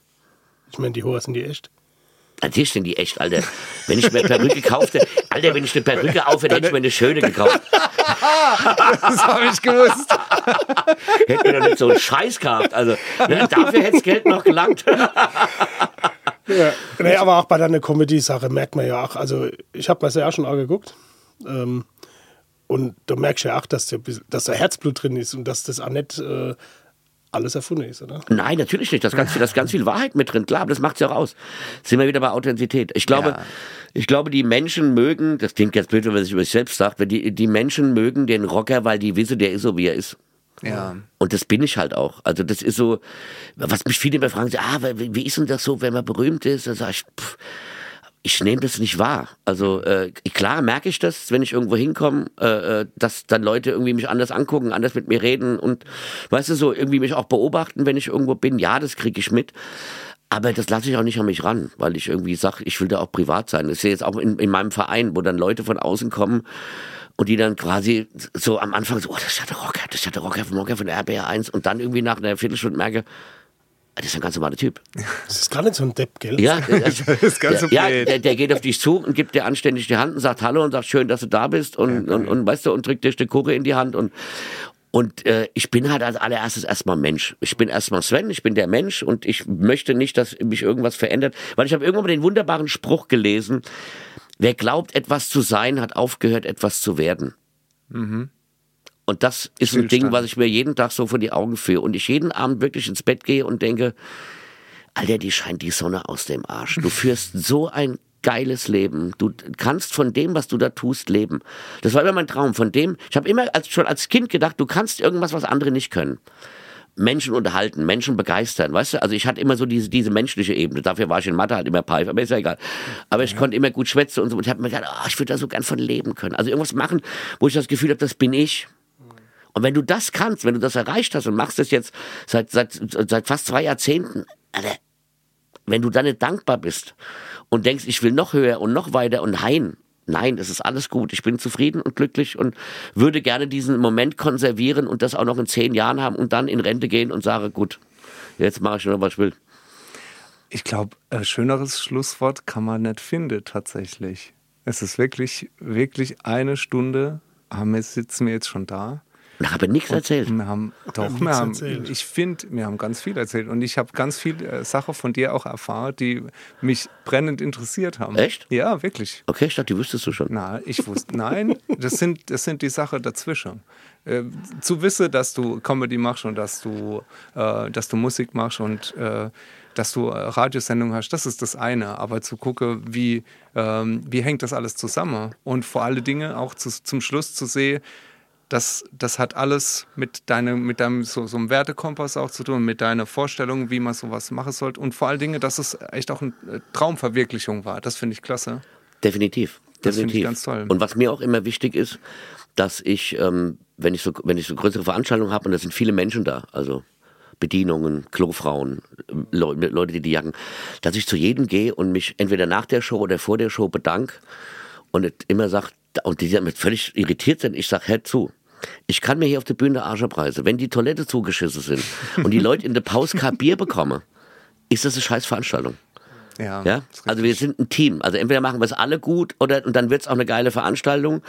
Ich meine, die Hoher sind die echt. Natürlich sind die echt, Alter. Wenn ich mir eine Perücke kaufte, Alter, wenn ich eine Perücke aufhöre, hätte ich mir eine schöne gekauft. Das habe ich gewusst. Hätte mir doch nicht so einen Scheiß gehabt. Also, ne, dafür hätte das Geld noch gelangt. Ja. Nee, aber auch bei deiner Comedy-Sache merkt man ja auch, also ich habe mir das ja auch schon angeguckt. Ähm, und da merkst du ja auch, dass, der, dass da Herzblut drin ist und dass das auch nicht äh, alles erfunden ist, oder? Nein, natürlich nicht. Da ist ganz viel, da ist ganz viel Wahrheit mit drin. Klar, aber das macht's ja auch aus. Sind wir wieder bei Authentizität. Ich glaube, Ja. ich glaube, die Menschen mögen, das klingt jetzt blöd, wenn man sich über sich selbst sagt, die, die Menschen mögen den Rocker, weil die wissen, der ist so, wie er ist. Ja. Und das bin ich halt auch. Also das ist so, was mich viele immer fragen, ah, wie, wie ist denn das so, wenn man berühmt ist? Da sag ich, pff, ich nehme das nicht wahr. Also äh, klar merke ich das, wenn ich irgendwo hinkomme, äh, äh, dass dann Leute irgendwie mich anders angucken, anders mit mir reden und weißt du so irgendwie mich auch beobachten, wenn ich irgendwo bin. Ja, das kriege ich mit. Aber das lasse ich auch nicht an mich ran, weil ich irgendwie sage, ich will da auch privat sein. Das ist ja jetzt auch in, in meinem Verein, wo dann Leute von außen kommen und die dann quasi so am Anfang so, oh, das ist ja der Rocker, das ist ja der Rocker von Rocker von RBR1 und dann irgendwie nach einer Viertelstunde merke, das ist ein ganz normaler Typ. Das ist gar nicht so ein Depp, gell? Ja, <laughs> das, ist ganz ja, der, der geht auf dich zu und gibt dir anständig die Hand und sagt Hallo und sagt schön, dass du da bist und, und, und weißt du und drückt dir eine Kuche in die Hand und und äh, ich bin halt als allererstes erstmal Mensch. Ich bin erstmal Sven, ich bin der Mensch und ich möchte nicht, dass mich irgendwas verändert, weil ich habe irgendwann mal den wunderbaren Spruch gelesen: Wer glaubt, etwas zu sein, hat aufgehört, etwas zu werden. Und das ist ein Ding, was ich mir jeden Tag so vor die Augen führe. Und ich jeden Abend wirklich ins Bett gehe und denke, Alter, die scheint die Sonne aus dem Arsch. Du führst <laughs> so ein geiles Leben. Du kannst von dem, was du da tust, leben. Das war immer mein Traum. Von dem, ich habe immer als, schon als Kind gedacht, du kannst irgendwas, was andere nicht können. Menschen unterhalten, Menschen begeistern, weißt du? Also ich hatte immer so diese, diese menschliche Ebene. Dafür war ich in Mathe halt immer Pfeif, aber ist ja egal. Aber ich konnte immer gut schwätzen und so. Und ich habe mir gedacht, oh, ich würde da so gern von leben können. Also irgendwas machen, wo ich das Gefühl habe, das bin ich. Und wenn du das kannst, wenn du das erreicht hast und machst das jetzt seit, seit, seit fast zwei Jahrzehnten, wenn du dann nicht dankbar bist und denkst, ich will noch höher und noch weiter und hein, nein, es ist alles gut, ich bin zufrieden und glücklich und würde gerne diesen Moment konservieren und das auch noch in zehn Jahren haben und dann in Rente gehen und sage, gut, jetzt mache ich nur, was ich will. Ich glaube, ein schöneres Schlusswort kann man nicht finden, tatsächlich. Es ist wirklich, wirklich eine Stunde, haben wir, sitzen wir jetzt schon da. Und habe nichts erzählt. Wir haben, doch, nichts wir haben, erzählt. ich finde, wir haben ganz viel erzählt und ich habe ganz viel äh, Sachen von dir auch erfahren, die mich brennend interessiert haben. Echt? Ja, wirklich. Okay, ich dachte, die wüsstest du schon. Na, ich wusste, nein, das sind, das sind die Sachen dazwischen. Äh, zu wissen, dass du Comedy machst und dass du, äh, dass du Musik machst und äh, dass du äh, Radiosendungen hast, das ist das eine. Aber zu gucken, wie, ähm, wie hängt das alles zusammen und vor allen Dingen auch zu, zum Schluss zu sehen, das, das hat alles mit, deinem mit deinem so, so einem Wertekompass auch zu tun, mit deiner Vorstellung, wie man sowas machen sollte. Und vor allen Dingen, dass es echt auch eine äh, Traumverwirklichung war. Das finde ich klasse. Definitiv. Das finde Definitiv. ich ganz toll. Und was mir auch immer wichtig ist, dass ich, ähm, wenn ich so, wenn ich so größere Veranstaltungen habe und da sind viele Menschen da, also Bedienungen, Klofrauen, ähm, Leu Leute, die die jagen, dass ich zu jedem gehe und mich entweder nach der Show oder vor der Show bedanke und immer sage, und die damit völlig irritiert sind, ich sage, hör zu. Ich kann mir hier auf der Bühne Arsch abreißen. Wenn die Toilette zugeschissen sind und die Leute in der Pause kein Bier bekommen, ist das eine scheiß Veranstaltung. Ja, Ja? Also wir sind ein Team. Also entweder machen wir es alle gut oder und dann wird es auch eine geile Veranstaltung.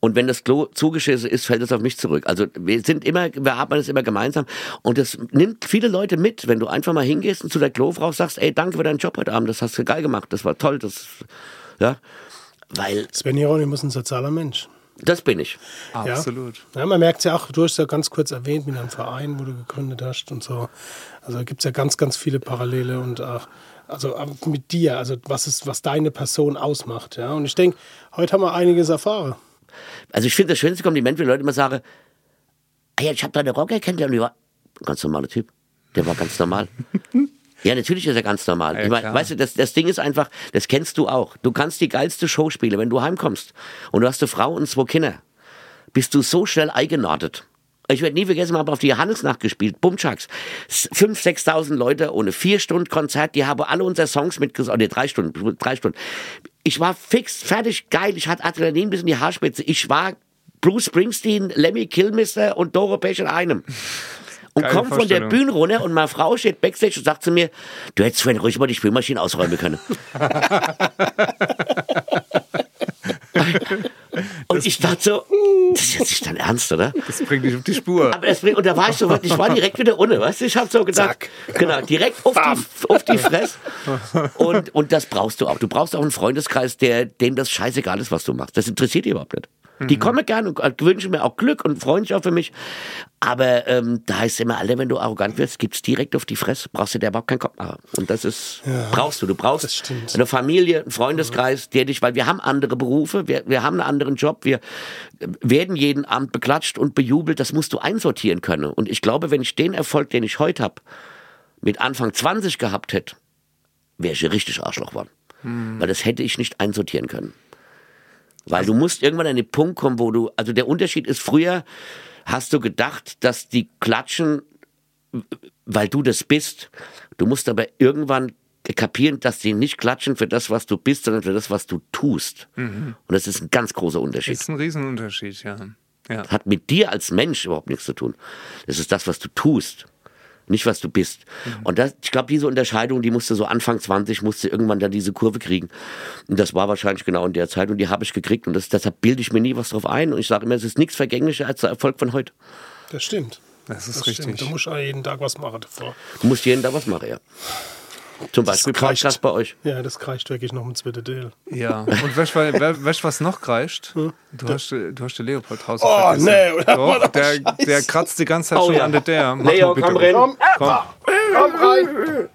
Und wenn das Klo zugeschissen ist, fällt es auf mich zurück. Also wir sind immer, wir arbeiten es immer gemeinsam. Und das nimmt viele Leute mit, wenn du einfach mal hingehst und zu der Klofrau sagst, ey, danke für deinen Job heute Abend, das hast du geil gemacht, das war toll, das, ja. Weil Sven Hieronymus ist ein sozialer Mensch. Das bin ich. Absolut. Ja, man merkt es ja auch, du hast ja ganz kurz erwähnt mit einem Verein, wo du gegründet hast und so. Also gibt es ja ganz, ganz viele Parallele und auch also auch mit dir, also was ist, was deine Person ausmacht. Ja? Und ich denke, heute haben wir einiges erfahren. Also ich finde das schönste Kompliment, wenn Leute immer sagen, ah ja, ich habe deine Rocker kennengelernt und die war ein ganz normaler Typ. Der war ganz normal. <laughs> Ja, natürlich ist er ganz normal. Ja, ich mein, weißt du, das, das Ding ist einfach, das kennst du auch. Du kannst die geilste Show spielen, wenn du heimkommst und du hast eine Frau und zwei Kinder. Bist du so schnell eingenordet. Ich werde nie vergessen, wir haben auf die Johannesnacht gespielt, Bumchucks. 5.000, 6.000 Leute ohne vier Stunden Konzert, die haben alle unsere Songs mitgesungen. Nee, drei Stunden, drei Stunden. Ich war fix, fertig, geil. Ich hatte Adrenalin bis in die Haarspitze. Ich war Bruce Springsteen, Lemmy Kilmister und Doro Pech in einem. Und Geile komm von der. Bühne runter und meine Frau steht backstage und sagt zu mir, du hättest vorhin ruhig mal die Spülmaschine ausräumen können. <laughs> und ich dachte so, das ist jetzt nicht dein Ernst, oder? Das bringt dich auf die Spur. Aber das, bringt- und da war ich so, ich war direkt wieder ohne, weißt du? Ich habe so gedacht, Zack. genau, direkt auf die, auf die Fresse. Und, und das brauchst du auch. Du brauchst auch einen Freundeskreis, der, dem das scheißegal ist, was du machst. Das interessiert die überhaupt nicht. Die kommen gerne und wünschen mir auch Glück und freuen sich auch für mich. Aber ähm, da heißt es immer, alle, wenn du arrogant wirst, gibt's direkt auf die Fresse. Brauchst du dir überhaupt keinen Kopf machen. Und das ist, brauchst du. Du brauchst eine Familie, einen Freundeskreis, der dich, weil wir haben andere Berufe, wir, wir haben einen anderen Job, wir äh, werden jeden Abend beklatscht und bejubelt, das musst du einsortieren können. Und ich glaube, wenn ich den Erfolg, den ich heute habe, mit Anfang 20 gehabt hätte, wäre ich richtig Arschloch geworden. Weil das hätte ich nicht einsortieren können. Weil du musst irgendwann an den Punkt kommen, wo du, also der Unterschied ist, früher hast du gedacht, dass die klatschen, weil du das bist. Du musst aber irgendwann kapieren, dass die nicht klatschen für das, was du bist, sondern für das, was du tust. Und das ist ein ganz großer Unterschied. Das ist ein Riesenunterschied, ja. ja. Hat mit dir als Mensch überhaupt nichts zu tun. Das ist das, was du tust. Nicht, was du bist. Und das, ich glaube, diese Unterscheidung, die musste so Anfang 20, musste irgendwann dann diese Kurve kriegen. Und das war wahrscheinlich genau in der Zeit und die habe ich gekriegt. Und das, deshalb bilde ich mir nie was drauf ein. Und ich sage immer, es ist nichts vergänglicher als der Erfolg von heute. Das stimmt. Das ist Das richtig. stimmt. Du musst auch jeden Tag was machen davor. Du musst jeden Tag was machen, ja. Zum Beispiel kreischt. Podcast bei euch. Ja, das kreischt wirklich noch mit zweiten Teil. Ja, und weißt du, du, was noch kreischt? Du hast, du hast den Leopold Haus Hm? Oh, nee, oder? Doch, der, der kratzt die ganze Zeit Oh, schon ja. an der Leo, komm auf. rein. Komm, Komm rein!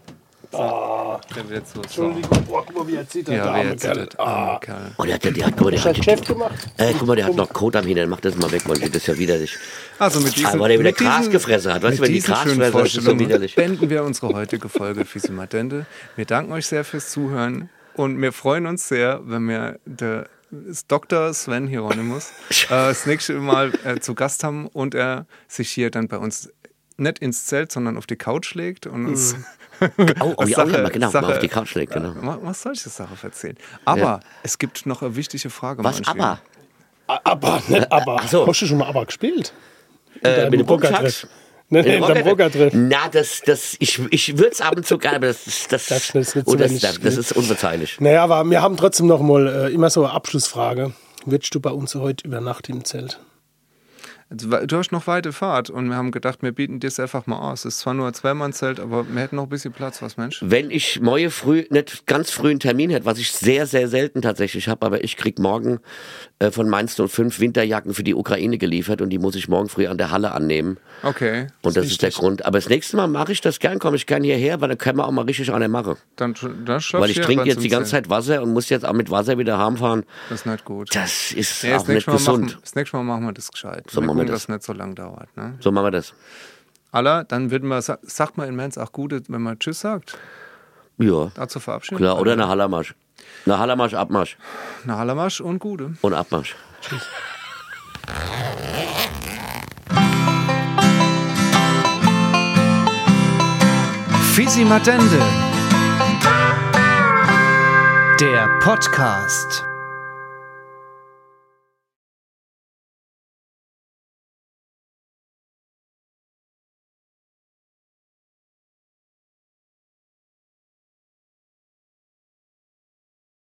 Der wird so. Entschuldigung, boah, guck mal, wie er zittert. Ja, der arme Kerl. Oh, der hat, der, der hat, guck mal, der Hast du hat, das Geschäft gemacht? äh, guck mal, der hat noch Kot am Hintern. Mach das mal weg, Mann. Das ist ja widerlich. Also mit diesen, Ah, weil der wieder Gras gefressen hat. Weißt du, wenn die Gras fressen, ist so widerlich. beenden wir unsere heutige Folge Fisimatende. Wir danken euch sehr fürs Zuhören und wir freuen uns sehr, wenn wir der ist Dr. Sven Hieronymus äh, das nächste Mal äh, zu Gast haben und er sich hier dann bei uns nicht ins Zelt, sondern auf die Couch legt und uns Oh, oh Sache- ja, genau. Sache- mal auf die Couch legt, genau. mal, mal solche Sachen erzählen. Aber Ja. es gibt noch eine wichtige Frage. Was, aber? Aber, nicht aber. Ach so. Hast du schon mal aber gespielt? Äh, mit dem Rocker-Treff. Bumchucks? Nee, In beim Rocker-Treff. Na, das, das, ich, ich würde es ab und zu gerne, aber das, ist- das, Das oh, das, wenig das, das ist unverzeihlich. Naja, aber wir haben trotzdem noch mal äh, immer so eine Abschlussfrage. Würdest du bei uns heute über Nacht im Zelt? Du hast noch weite Fahrt und wir haben gedacht, wir bieten dir das einfach mal aus. Es ist zwar nur ein Zweimannzelt, aber wir hätten noch ein bisschen Platz, was Mensch. Wenn ich morgen früh, nicht ganz früh einen Termin hätte, was ich sehr, sehr selten tatsächlich habe, aber ich krieg morgen äh, von Mainz 05 Winterjacken für die Ukraine geliefert und die muss ich morgen früh an der Halle annehmen. Okay, Und das ist der Grund. Aber das nächste Mal mache ich das gern, komme ich gern hierher, weil dann können wir auch mal richtig eine machen. dann, dann schlaf Weil ich trinke jetzt die ganze. Zeit Wasser und muss jetzt auch mit Wasser wieder heimfahren. Das ist nicht gut. Das ist Ja, auch nicht gesund. machen, das nächste Mal machen wir das gescheit. So machen wir gucken, das. dass es nicht so lang dauert. Ne? So machen wir das. Alla, dann würden wir, sa- sagt man in Mainz auch gut, wenn man Tschüss sagt. Ja, Dazu verabschieden. klar. Oder eine Hallermarsch. Eine Hallermarsch, Abmarsch Eine Hallermarsch und Gute. und Abmarsch. Fisimatende. Der Podcast.